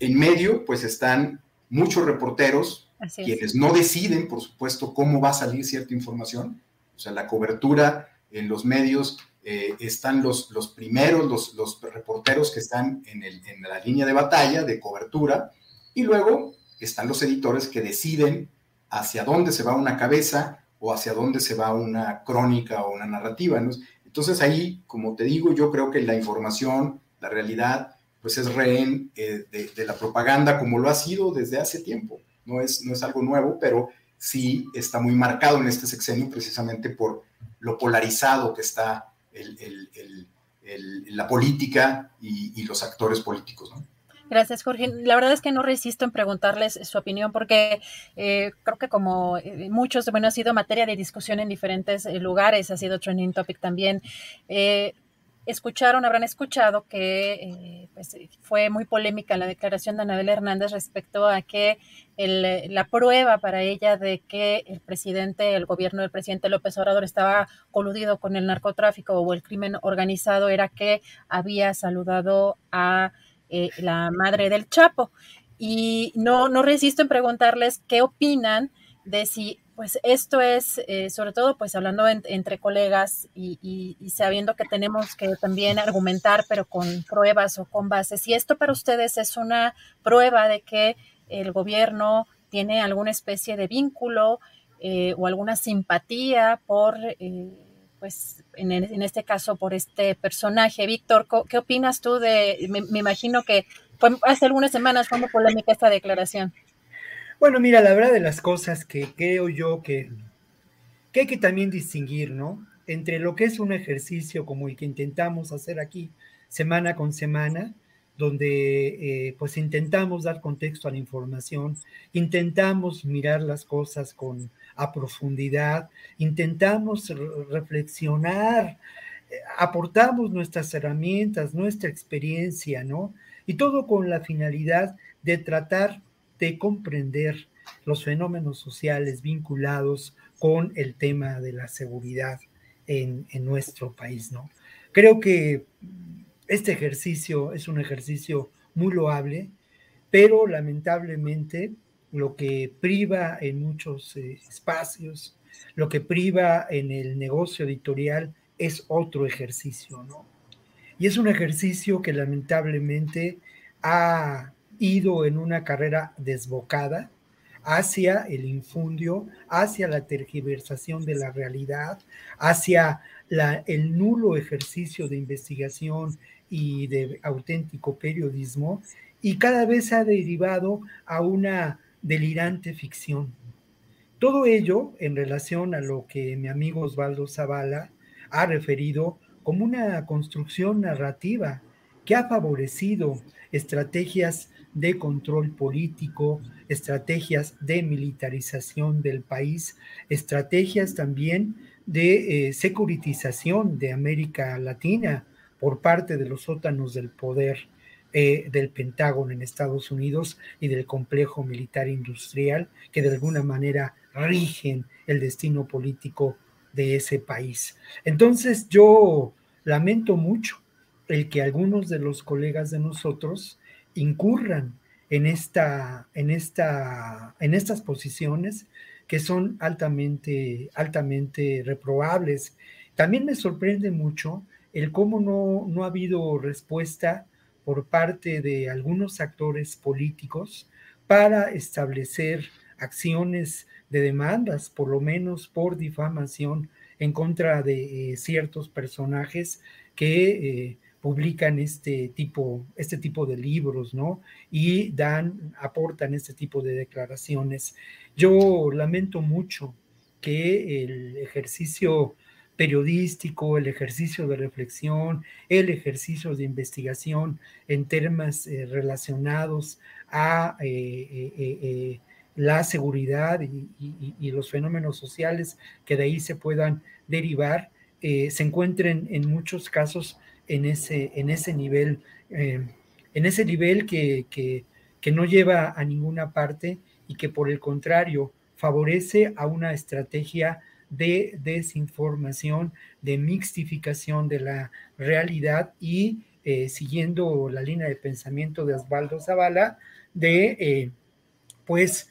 en medio, pues están muchos reporteros, quienes no deciden, por supuesto, cómo va a salir cierta información. O sea, la cobertura en los medios eh, están los, los primeros, los, los, reporteros que están en, el, en la línea de batalla, de cobertura, y luego están los editores que deciden hacia dónde se va una cabeza o hacia dónde se va una crónica o una narrativa. Entonces ahí, como te digo, yo creo que la información, la realidad, pues es rehén eh, de, de, la propaganda como lo ha sido desde hace tiempo. No es, no es algo nuevo, pero sí está muy marcado en este sexenio precisamente por lo polarizado que está la política y, los actores políticos. Gracias, Jorge. La verdad es que no resisto en preguntarles su opinión porque eh, creo que como eh, muchos, bueno, ha sido materia de discusión en diferentes eh, lugares, ha sido trending topic también escucharon, habrán escuchado que eh, pues, fue muy polémica la declaración de Anabel Hernández respecto a que la prueba para ella de que el presidente, el gobierno del presidente López Obrador estaba coludido con el narcotráfico o el crimen organizado era que había saludado a eh, la madre del Chapo. Y no, no resisto en preguntarles qué opinan de si pues esto es, eh, sobre todo, pues hablando entre colegas y, sabiendo que tenemos que también argumentar, pero con pruebas o con bases. Si esto para ustedes es una prueba de que el gobierno tiene alguna especie de vínculo eh, o alguna simpatía por, eh, pues, en, en, este caso, por este personaje. Víctor, ¿qué opinas tú de, me, me imagino que fue, hace algunas semanas fue muy polémica esta declaración? Bueno, mira, la verdad de las cosas que creo yo que, hay que también distinguir, ¿no? Entre lo que es un ejercicio como el que intentamos hacer aquí semana con semana, donde eh, pues intentamos dar contexto a la información, intentamos mirar las cosas con a profundidad, intentamos reflexionar, eh, aportamos nuestras herramientas, nuestra experiencia, ¿no? Y todo con la finalidad de tratar de comprender los fenómenos sociales vinculados con el tema de la seguridad en, nuestro país, ¿no? Creo que este ejercicio es un ejercicio muy loable, pero lamentablemente lo que priva en muchos eh, espacios, lo que priva en el negocio editorial es otro ejercicio, ¿no? Y es un ejercicio que lamentablemente ha ido en una carrera desbocada hacia el infundio, hacia la tergiversación de la realidad, hacia el nulo ejercicio de investigación y de auténtico periodismo, y cada vez ha derivado a una delirante ficción. Todo ello en relación a lo que mi amigo Osvaldo Zavala ha referido como una construcción narrativa que ha favorecido estrategias de control político, estrategias de militarización del país, estrategias también de eh, securitización de América Latina por parte de los sótanos del poder eh, del Pentágono en Estados Unidos y del complejo militar industrial que de alguna manera rigen el destino político de ese país. Entonces yo lamento mucho el que algunos de los colegas de nosotros incurran en, esta, en, esta, en estas posiciones que son altamente, altamente reprobables. También me sorprende mucho el cómo no, no ha habido respuesta por parte de algunos actores políticos para establecer acciones de demandas, por lo menos por difamación, en contra de eh, ciertos personajes que eh, publican este tipo, este tipo de libros, ¿no? Y dan, aportan este tipo de declaraciones. Yo lamento mucho que el ejercicio periodístico, el ejercicio de reflexión, el ejercicio de investigación en temas eh, relacionados a eh, eh, la seguridad y, los fenómenos sociales que de ahí se puedan derivar, se encuentren en muchos casos en ese, en ese nivel, eh, en ese nivel que, que, no lleva a ninguna parte y que por el contrario favorece a una estrategia de desinformación, de mixtificación de la realidad y eh, siguiendo la línea de pensamiento de Osvaldo Zavala, de eh, pues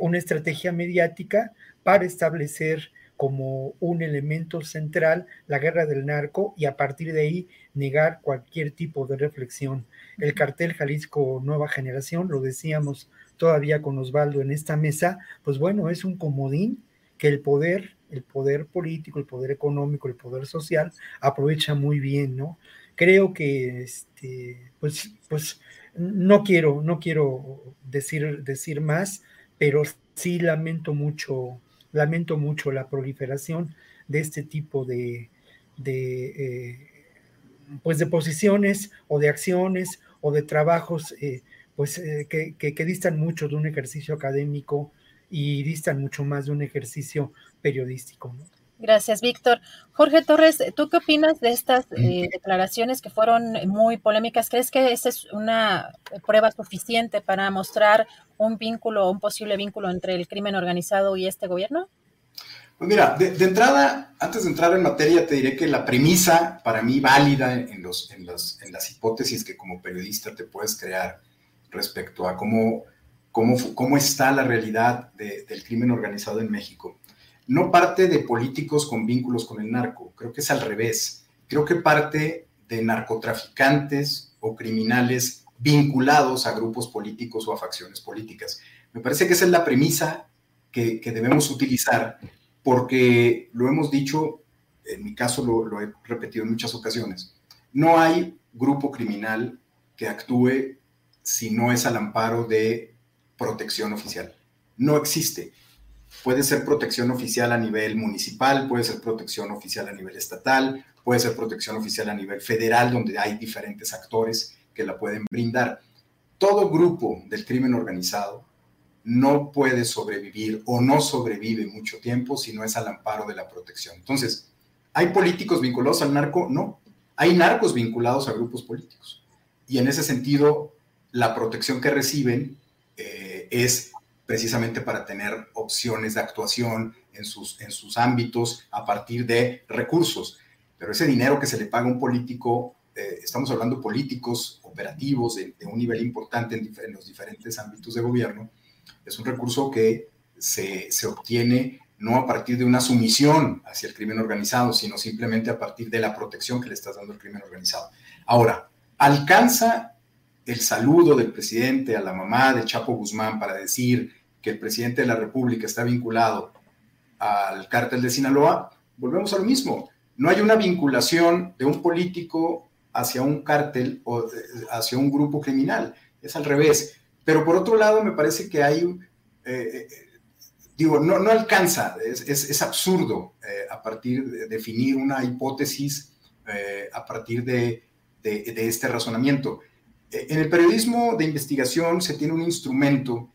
una estrategia mediática para establecer como un elemento central la guerra del narco y a partir de ahí negar cualquier tipo de reflexión. El cartel Jalisco Nueva Generación, lo decíamos todavía con Osvaldo en esta mesa, pues bueno, es un comodín que el poder, el poder político, el poder económico, el poder social aprovecha muy bien, ¿no? Creo que este, pues, pues no quiero, no quiero decir, decir más, pero sí lamento mucho lamento mucho la proliferación de este tipo de, eh, pues de posiciones o de acciones o de trabajos eh, pues, eh, que, distan mucho de un ejercicio académico y distan mucho más de un ejercicio periodístico. Gracias, Víctor. Jorge Torres, ¿tú qué opinas de estas eh, declaraciones que fueron muy polémicas? ¿Crees que esa es una prueba suficiente para mostrar un vínculo, un posible vínculo entre el crimen organizado y este gobierno? Pues mira, de, entrada, antes de entrar en materia, te diré que la premisa para mí válida en, los, en, las, en las hipótesis que como periodista te puedes crear respecto a cómo, cómo, cómo está la realidad del crimen organizado en México no parte de políticos con vínculos con el narco, creo que es al revés. Creo que parte de narcotraficantes o criminales vinculados a grupos políticos o a facciones políticas. Me parece que esa es la premisa que, debemos utilizar porque lo hemos dicho, en mi caso lo, lo he repetido en muchas ocasiones, no hay grupo criminal que actúe si no es al amparo de protección oficial. No existe. Puede ser protección oficial a nivel municipal, puede ser protección oficial a nivel estatal, puede ser protección oficial a nivel federal, donde hay diferentes actores que la pueden brindar. Todo grupo del crimen organizado no puede sobrevivir o no sobrevive mucho tiempo si no es al amparo de la protección. Entonces, ¿hay políticos vinculados al narco? No. Hay narcos vinculados a grupos políticos. Y en ese sentido, la protección que reciben eh, es precisamente para tener opciones de actuación en sus, en sus ámbitos a partir de recursos. Pero ese dinero que se le paga a un político, eh, estamos hablando de políticos operativos de, un nivel importante en, los diferentes ámbitos de gobierno, es un recurso que se, se obtiene no a partir de una sumisión hacia el crimen organizado, sino simplemente a partir de la protección que le estás dando al crimen organizado. Ahora, ¿alcanza el saludo del presidente a la mamá de Chapo Guzmán para decir el presidente de la República está vinculado al cártel de Sinaloa, volvemos a lo mismo. No hay una vinculación de un político hacia un cártel o eh, hacia un grupo criminal. Es al revés. Pero por otro lado, me parece que hay, eh, eh, digo, no, no alcanza, es, absurdo a partir de definir una hipótesis a partir de este razonamiento. En el periodismo de investigación se tiene un instrumento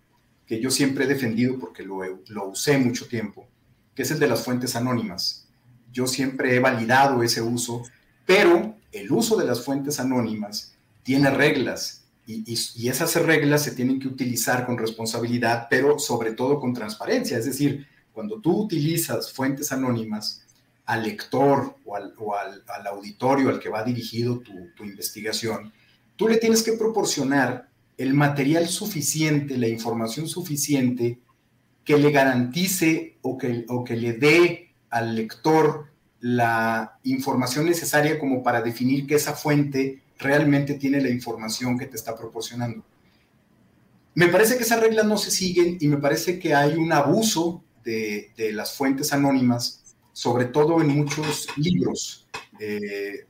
que yo siempre he defendido porque lo, lo usé mucho tiempo, que es el de las fuentes anónimas. Yo siempre he validado ese uso, pero el uso de las fuentes anónimas tiene reglas y, y, esas reglas se tienen que utilizar con responsabilidad, pero sobre todo con transparencia. Es decir, cuando tú utilizas fuentes anónimas al lector o al, o al, al auditorio al que va dirigido tu, tu investigación, tú le tienes que proporcionar el material suficiente, la información suficiente que le garantice o que, o que le dé al lector la información necesaria como para definir que esa fuente realmente tiene la información que te está proporcionando. Me parece que esas reglas no se siguen y me parece que hay un abuso de, las fuentes anónimas, sobre todo en muchos libros. Eh,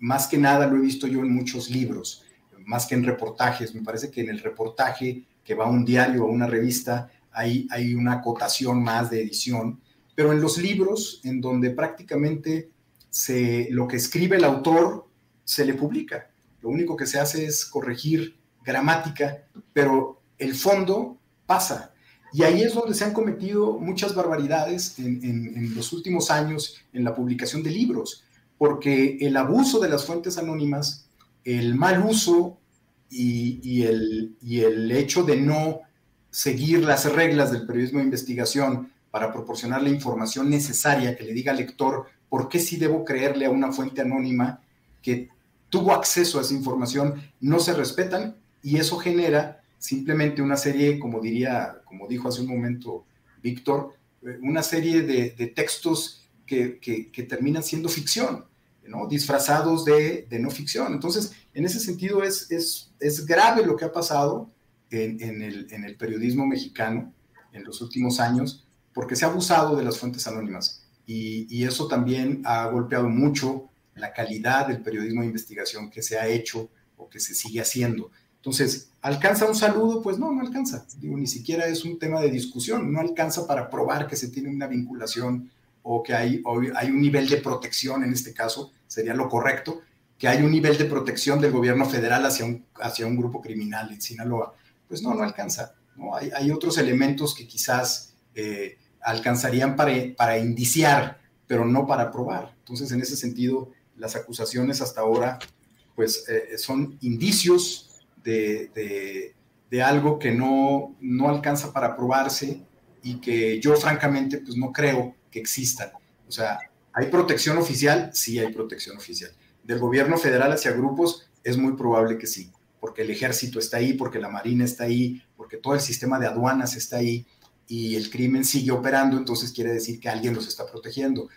más que nada lo he visto yo en muchos libros más que en reportajes. Me parece que en el reportaje que va a un diario o a una revista hay, hay una acotación más de edición, pero en los libros, en donde prácticamente se, lo que escribe el autor se le publica. Lo único que se hace es corregir gramática, pero el fondo pasa. Y ahí es donde se han cometido muchas barbaridades en, en, los últimos años en la publicación de libros, porque el abuso de las fuentes anónimas el mal uso y, el, y el hecho de no seguir las reglas del periodismo de investigación para proporcionar la información necesaria que le diga al lector por qué sí debo creerle a una fuente anónima que tuvo acceso a esa información, no se respetan y eso genera simplemente una serie, como diría, como dijo hace un momento Víctor, eh, una serie de, textos que, que terminan siendo ficción. ¿No? disfrazados de, no ficción. Entonces, en ese sentido es, grave lo que ha pasado en, el, periodismo mexicano en los últimos años, porque se ha abusado de las fuentes anónimas y, eso también ha golpeado mucho la calidad del periodismo de investigación que se ha hecho o que se sigue haciendo. Entonces, ¿alcanza un saludo? Pues no, no alcanza. Digo, ni siquiera es un tema de discusión, no alcanza para probar que se tiene una vinculación o que hay, hay un nivel de protección, en este caso sería lo correcto, que hay un nivel de protección del gobierno federal hacia un, hacia un grupo criminal en Sinaloa. Pues no, no alcanza. ¿no? Hay, hay otros elementos que quizás eh, alcanzarían para, para indiciar pero no para probar. Entonces, en ese sentido, las acusaciones hasta ahora, pues, eh, son indicios de, de, algo que no, no alcanza para probarse y que yo, francamente, pues no creo que existan. O sea, ¿hay protección oficial? Sí hay protección oficial. Del gobierno federal hacia grupos, es muy probable que sí, porque el ejército está ahí, porque la marina está ahí, porque todo el sistema de aduanas está ahí y el crimen sigue operando, entonces quiere decir que alguien los está protegiendo.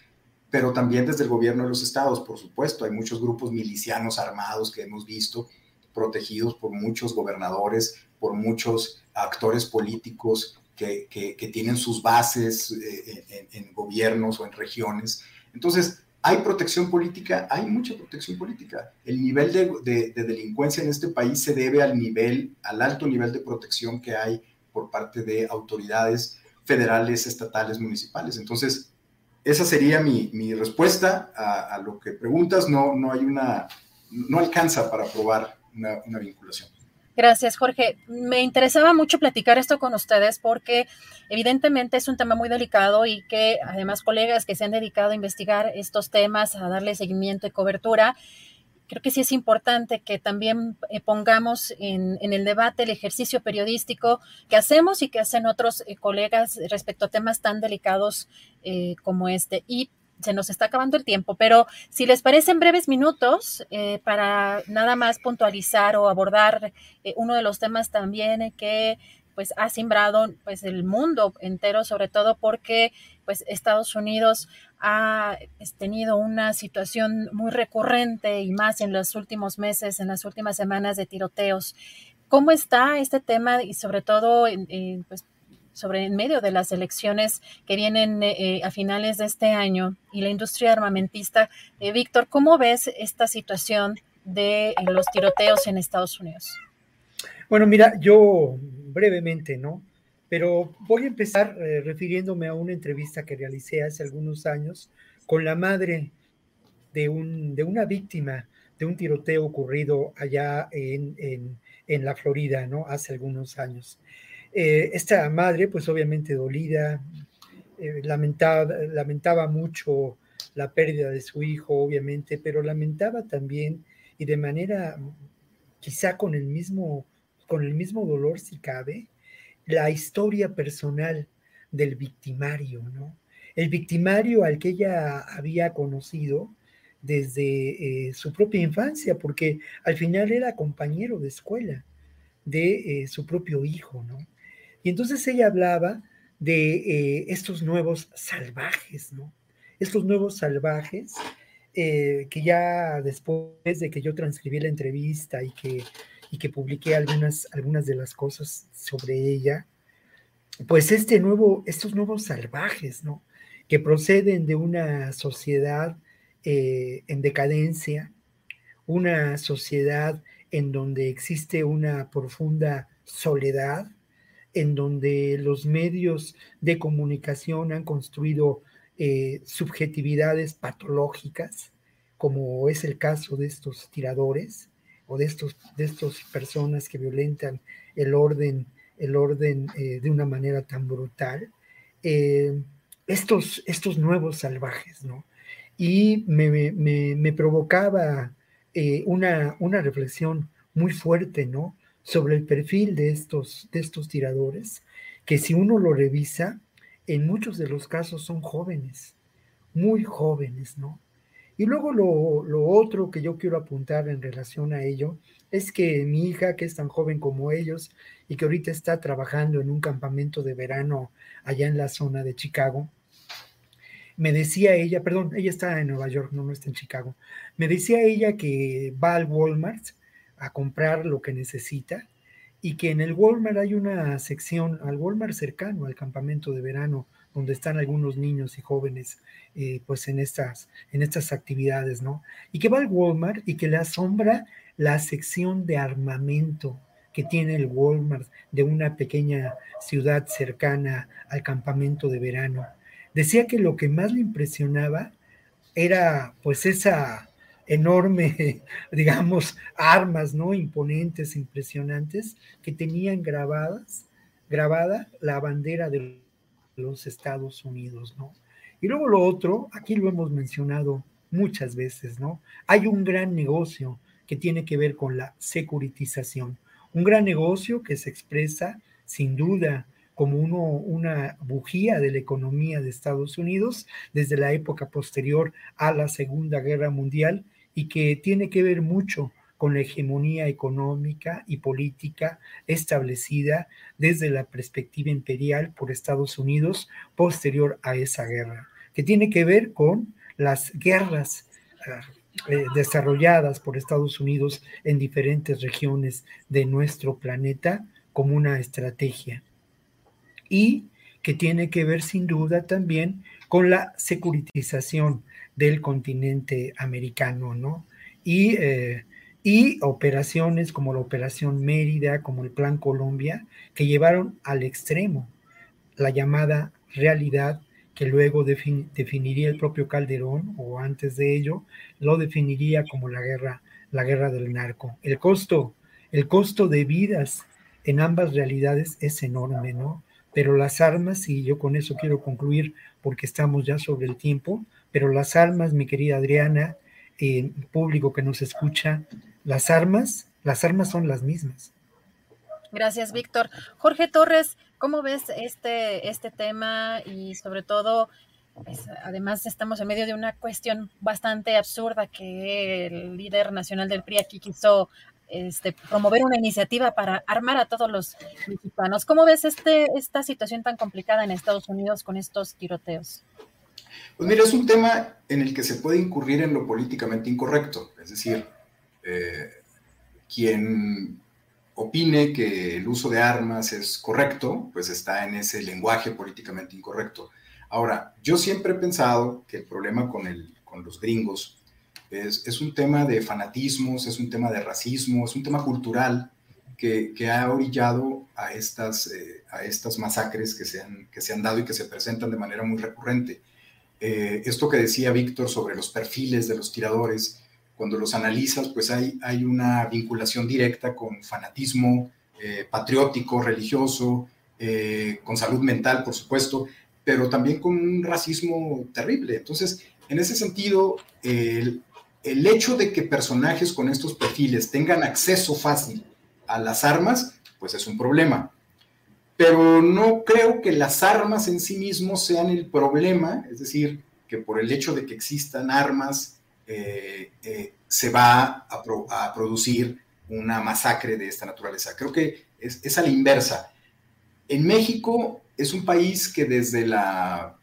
Pero también desde el gobierno de los estados, por supuesto, hay muchos grupos milicianos armados que hemos visto protegidos por muchos gobernadores, por muchos actores políticos que, tienen sus bases eh, en, gobiernos o en regiones. Entonces, ¿hay protección política? Hay mucha protección política. El nivel de, de delincuencia en este país se debe al nivel, al alto nivel de protección que hay por parte de autoridades federales, estatales, municipales. Entonces, esa sería mi, mi respuesta a, lo que preguntas. No, no hay una, no alcanza para probar una, una vinculación. Gracias, Jorge. Me interesaba mucho platicar esto con ustedes porque evidentemente es un tema muy delicado y que además colegas que se han dedicado a investigar estos temas, a darle seguimiento y cobertura, creo que sí es importante que también eh, pongamos en, el debate el ejercicio periodístico que hacemos y que hacen otros eh, colegas respecto a temas tan delicados eh, como este. Se nos está acabando el tiempo, pero si les parece en breves minutos, para nada más puntualizar o abordar uno de los temas también que pues ha simbrado pues el mundo entero, sobre todo porque pues Estados Unidos ha tenido una situación muy recurrente y más en los últimos meses, en las últimas semanas de tiroteos. ¿Cómo está este tema y sobre todo pues, sobre en medio de las elecciones que vienen eh, a finales de este año y la industria armamentista? Eh, Víctor, ¿cómo ves esta situación de los tiroteos en Estados Unidos? Bueno, mira, yo brevemente, ¿no? Pero voy a empezar eh, refiriéndome a una entrevista que realicé hace algunos años con la madre de, un, de una víctima de un tiroteo ocurrido allá en, en, la Florida, ¿no? Hace algunos años. Eh, esta madre, pues obviamente dolida, eh, lamentaba, lamentaba mucho la pérdida de su hijo, obviamente, pero lamentaba también y de manera quizá con el mismo con el mismo dolor si cabe, la historia personal del victimario, ¿no? El victimario al que ella había conocido desde eh, su propia infancia, porque al final era compañero de escuela de su propio hijo, ¿no? Y entonces ella hablaba de eh, estos nuevos salvajes, ¿no? Estos nuevos salvajes que ya después de que yo transcribí la entrevista y que y que publiqué algunas, algunas de las cosas sobre ella, pues este nuevo, estos nuevos salvajes, ¿no? Que proceden de una sociedad eh, en decadencia, una sociedad en donde existe una profunda soledad, en donde los medios de comunicación han construido eh, subjetividades patológicas, como es el caso de estos tiradores, o de de estas personas que violentan el orden el orden eh, de una manera tan brutal eh, estos estos nuevos salvajes no y me, me, provocaba eh, una, una reflexión muy fuerte no sobre el perfil de estos de estos tiradores que si uno lo revisa en muchos de los casos son jóvenes muy jóvenes no y luego lo, otro que yo quiero apuntar en relación a ello es que mi hija, que es tan joven como ellos y que ahorita está trabajando en un campamento de verano allá en la zona de Chicago, me decía ella, perdón, ella está en Nueva York, no, no está en Chicago, me decía ella que va al Walmart a comprar lo que necesita y que en el Walmart hay una sección, al Walmart cercano al campamento de verano, donde están algunos niños y jóvenes eh, pues en estas, en estas actividades, ¿no? Y que va al Walmart y que le asombra la sección de armamento que tiene el Walmart de una pequeña ciudad cercana al campamento de verano. Decía que lo que más le impresionaba era pues esa enorme, digamos, armas, ¿no? Imponentes, impresionantes, que tenían grabadas, grabada la bandera de los Estados Unidos, ¿no? Y luego lo otro, aquí lo hemos mencionado muchas veces, ¿no? Hay un gran negocio que tiene que ver con la securitización, un gran negocio que se expresa sin duda como uno, una bujía de la economía de Estados Unidos desde la época posterior a la Segunda Guerra Mundial y que tiene que ver mucho con la hegemonía económica y política establecida desde la perspectiva imperial por Estados Unidos posterior a esa guerra, que tiene que ver con las guerras ah, eh, desarrolladas por Estados Unidos en diferentes regiones de nuestro planeta como una estrategia. Y que tiene que ver sin duda también con la securitización del continente americano, ¿no? Y, eh, y operaciones como la Operación Mérida, como el Plan Colombia, que llevaron al extremo la llamada realidad que luego definiría el propio Calderón, o antes de ello, lo definiría como la guerra, la guerra del narco. El costo, el costo de vidas en ambas realidades es enorme, ¿no? Pero las armas, y yo con eso quiero concluir porque estamos ya sobre el tiempo, pero las armas, mi querida Adriana, público que nos escucha, las armas, las armas son las mismas. Gracias, Víctor. Jorge Torres, ¿cómo ves este, este tema y sobre todo, pues, además estamos en medio de una cuestión bastante absurda que el líder nacional del PRI aquí quiso este, promover una iniciativa para armar a todos los mexicanos. ¿Cómo ves este, esta situación tan complicada en Estados Unidos con estos tiroteos? Pues mira, es un tema en el que se puede incurrir en lo políticamente incorrecto. Es decir, eh, quien opine que el uso de armas es correcto, pues está en ese lenguaje políticamente incorrecto. Ahora, yo siempre he pensado que el problema con, el, con los gringos es, un tema de fanatismos, es un tema de racismo, es un tema cultural que, ha orillado a estas, eh, a estas masacres que se, han, que se han dado y que se presentan de manera muy recurrente. Eh, esto que decía Víctor sobre los perfiles de los tiradores, cuando los analizas, pues hay, hay una vinculación directa con fanatismo eh, patriótico, religioso, con salud mental, por supuesto, pero también con un racismo terrible. Entonces, en ese sentido, el, el hecho de que personajes con estos perfiles tengan acceso fácil a las armas, pues es un problema. Pero no creo que las armas en sí mismos sean el problema, es decir, que por el hecho de que existan armas eh, eh, se va a, producir una masacre de esta naturaleza. Creo que es, es a la inversa. En México es un país que desde la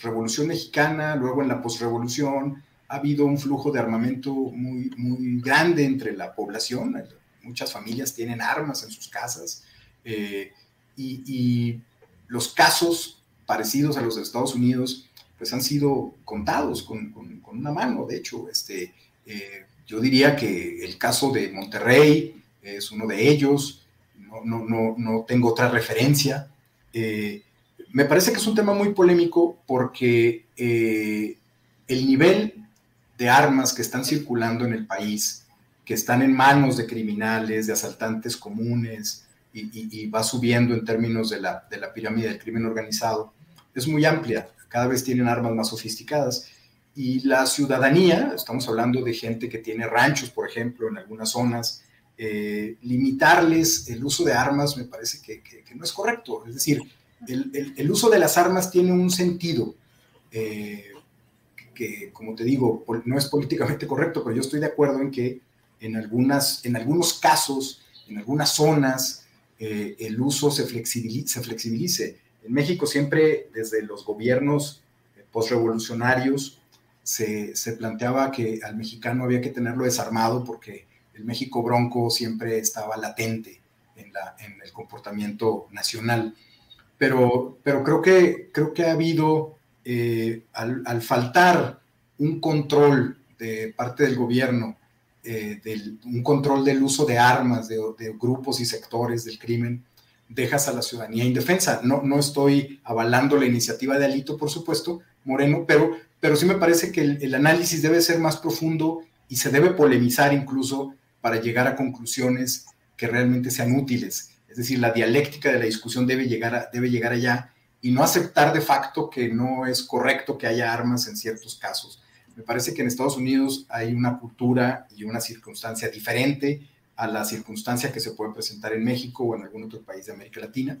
Revolución Mexicana, luego en la posrevolución, ha habido un flujo de armamento muy, muy grande entre la población. Muchas familias tienen armas en sus casas eh, y, los casos parecidos a los de Estados Unidos pues han sido contados con, una mano. De hecho, este, eh, yo diría que el caso de Monterrey es uno de ellos. No, no, no, tengo otra referencia. Eh, me parece que es un tema muy polémico porque el nivel de armas que están circulando en el país, que están en manos de criminales, de asaltantes comunes, y, va subiendo en términos de la, de la pirámide del crimen organizado, es muy amplia. Cada vez tienen armas más sofisticadas. Y la ciudadanía, estamos hablando de gente que tiene ranchos, por ejemplo, en algunas zonas, eh, limitarles el uso de armas me parece que, no es correcto. Es decir, el, el, uso de las armas tiene un sentido. Eh, que, como te digo, no es políticamente correcto, pero yo estoy de acuerdo en que en, algunas, en algunos casos, en algunas zonas, eh, el uso se flexibilice, se flexibilice. En México siempre, desde los gobiernos eh, postrevolucionarios, se, se planteaba que al mexicano había que tenerlo desarmado porque el México bronco siempre estaba latente en, la, en el comportamiento nacional. Pero, pero creo, que, creo que ha habido eh, al, faltar un control de parte del gobierno, eh, un control del uso de armas de, grupos y sectores del crimen, dejas a la ciudadanía indefensa. No, no estoy avalando la iniciativa de Alito, por supuesto, Moreno, pero, pero sí me parece que el, análisis debe ser más profundo y se debe polemizar incluso para llegar a conclusiones que realmente sean útiles. Es decir, la dialéctica de la discusión debe llegar, debe llegar allá y no aceptar de facto que no es correcto que haya armas en ciertos casos. Me parece que en Estados Unidos hay una cultura y una circunstancia diferente a la circunstancia que se puede presentar en México o en algún otro país de América Latina,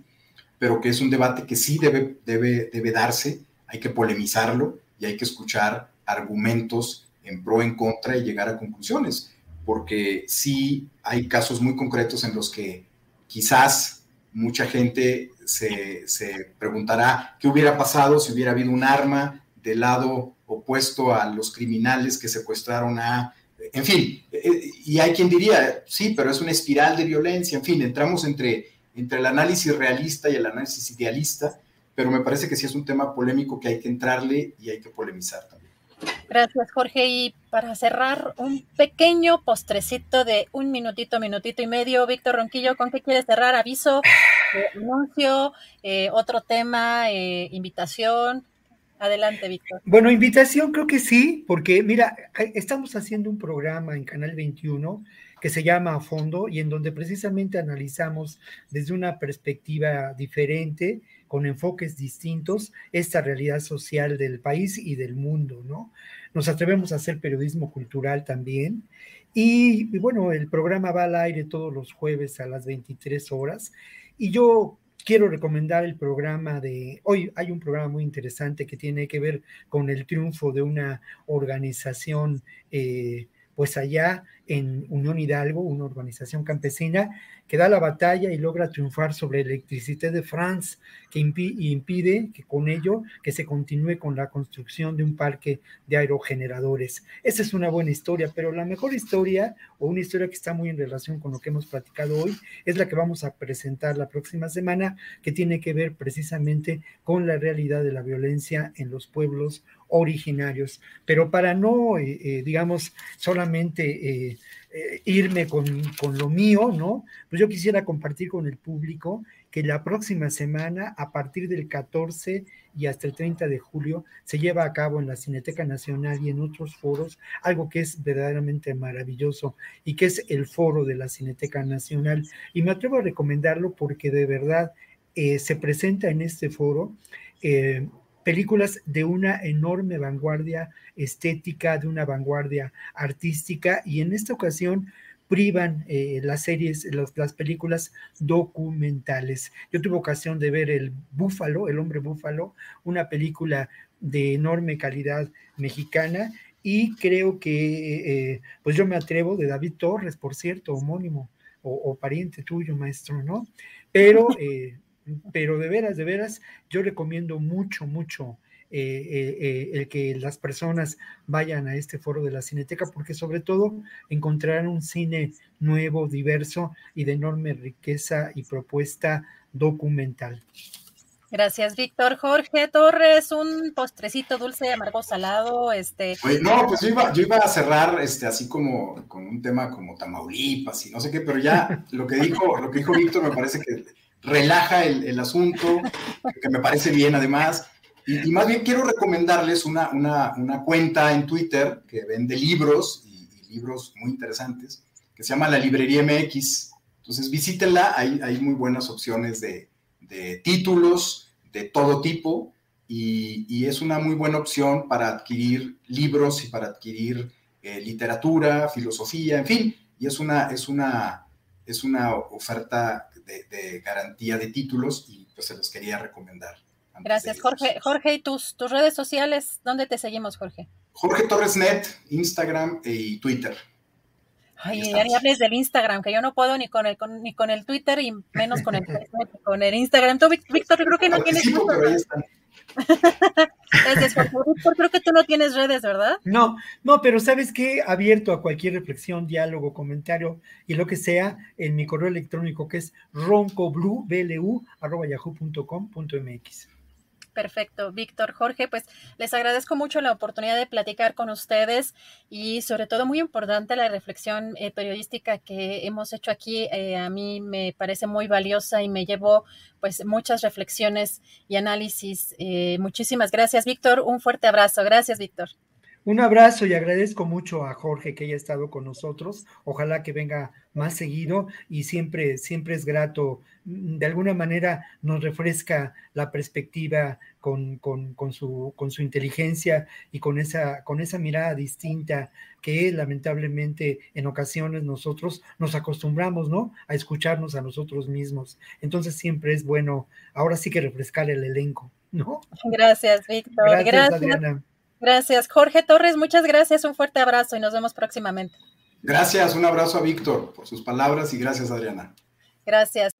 pero que es un debate que sí debe, debe, debe darse, hay que polemizarlo y hay que escuchar argumentos en pro, en contra y llegar a conclusiones, porque sí hay casos muy concretos en los que quizás mucha gente se, se preguntará qué hubiera pasado si hubiera habido un arma del lado opuesto a los criminales que secuestraron a, en fin, eh, y hay quien diría, sí, pero es una espiral de violencia, en fin, entramos entre, entre el análisis realista y el análisis idealista, pero me parece que sí es un tema polémico que hay que entrarle y hay que polemizar también. Gracias, Jorge. Y para cerrar, un pequeño postrecito de un minutito, minutito y medio. Víctor Ronquillo, ¿con qué quieres cerrar? Aviso, anuncio, eh, otro tema, eh, invitación. Adelante, Víctor. Bueno, invitación creo que sí, porque mira, estamos haciendo un programa en Canal 21 que se llama A Fondo y en donde precisamente analizamos desde una perspectiva diferente con enfoques distintos esta realidad social del país y del mundo, ¿no? Nos atrevemos a hacer periodismo cultural también. Y, bueno, el programa va al aire todos los jueves a las 23 horas. Y yo quiero recomendar el programa de, hoy hay un programa muy interesante que tiene que ver con el triunfo de una organización, eh, pues allá en Unión Hidalgo, una organización campesina que da la batalla y logra triunfar sobre Electricité de France, que impide que con ello que se continúe con la construcción de un parque de aerogeneradores. Esa es una buena historia, pero la mejor historia, o una historia que está muy en relación con lo que hemos platicado hoy, es la que vamos a presentar la próxima semana, que tiene que ver precisamente con la realidad de la violencia en los pueblos originarios. Pero para no, eh, eh, digamos, solamente... Eh, eh, irme con, con, lo mío, ¿no? Pues yo quisiera compartir con el público que la próxima semana, a partir del 14 y hasta el 30 de julio, se lleva a cabo en la Cineteca Nacional y en otros foros algo que es verdaderamente maravilloso y que es el foro de la Cineteca Nacional. Y me atrevo a recomendarlo porque de verdad eh, se presenta en este foro. Eh, películas de una enorme vanguardia estética, de una vanguardia artística, y en esta ocasión privan eh, las series, las películas documentales. Yo tuve ocasión de ver El Búfalo, El Hombre Búfalo, una película de enorme calidad mexicana, y creo que, eh, pues yo me atrevo, de David Torres, por cierto, homónimo o, pariente tuyo, maestro, ¿no? Pero... Eh, pero de veras, de veras, yo recomiendo mucho, mucho eh, eh, eh, el que las personas vayan a este foro de la Cineteca, porque sobre todo encontrarán un cine nuevo, diverso y de enorme riqueza y propuesta documental. Gracias, Víctor. Jorge Torres, un postrecito dulce, amargo, salado, este. no, pues yo iba, yo iba, a cerrar, este, así como con un tema como Tamaulipas y no sé qué, pero ya lo que dijo, lo que dijo Víctor me parece que relaja el, asunto, que me parece bien además. Y, más bien quiero recomendarles una, una, cuenta en Twitter que vende libros y, libros muy interesantes, que se llama La Librería MX. Entonces visítenla, hay, hay muy buenas opciones de, títulos de todo tipo y, es una muy buena opción para adquirir libros y para adquirir eh, literatura, filosofía, en fin, y es una, es una, es una oferta de, garantía de títulos y pues se los quería recomendar. Gracias, Jorge. Jorge, ¿y tus, tus redes sociales? ¿Dónde te seguimos, Jorge? Jorge Torres Net, Instagram y Twitter. Ay, ya ni hables del Instagram, que yo no puedo ni con el ni con el Twitter y menos con el con el Instagram. Tú, Víctor, yo creo que no tienes. Creo que tú no tienes redes, ¿verdad? No, no, pero ¿sabes qué? Abierto a cualquier reflexión, diálogo, comentario y lo que sea en mi correo electrónico que es roncoblu.yahoo.com.mx. Perfecto, Víctor, Jorge, pues les agradezco mucho la oportunidad de platicar con ustedes y sobre todo muy importante la reflexión eh, periodística que hemos hecho aquí. Eh, a mí me parece muy valiosa y me llevó pues muchas reflexiones y análisis. Eh, muchísimas gracias, Víctor. Un fuerte abrazo. Gracias, Víctor. Un abrazo y agradezco mucho a Jorge que haya estado con nosotros. Ojalá que venga más seguido y siempre, siempre es grato. Mm, de alguna manera nos refresca la perspectiva con, con, su, con su inteligencia y con esa, con esa mirada distinta que lamentablemente en ocasiones nosotros nos acostumbramos, ¿no? A escucharnos a nosotros mismos. Entonces siempre es bueno, ahora sí que refrescar el elenco, ¿no? Gracias, Víctor. Gracias, Adriana. Gracias. Jorge Torres, muchas gracias. Un fuerte abrazo y nos vemos próximamente. Gracias. Un abrazo a Víctor por sus palabras y gracias, Adriana. Gracias.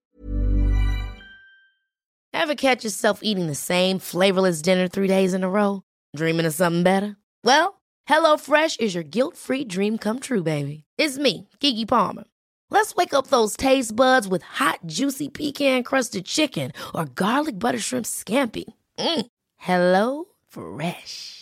Ever catch yourself eating the same flavorless dinner three days in a row? Dreaming of something better? Well, HelloFresh is your guilt-free dream come true, baby. It's me, Kiki Palmer. Let's wake up those taste buds with hot, juicy pecan-crusted chicken or garlic butter shrimp scampi. Mm. Hello Fresh.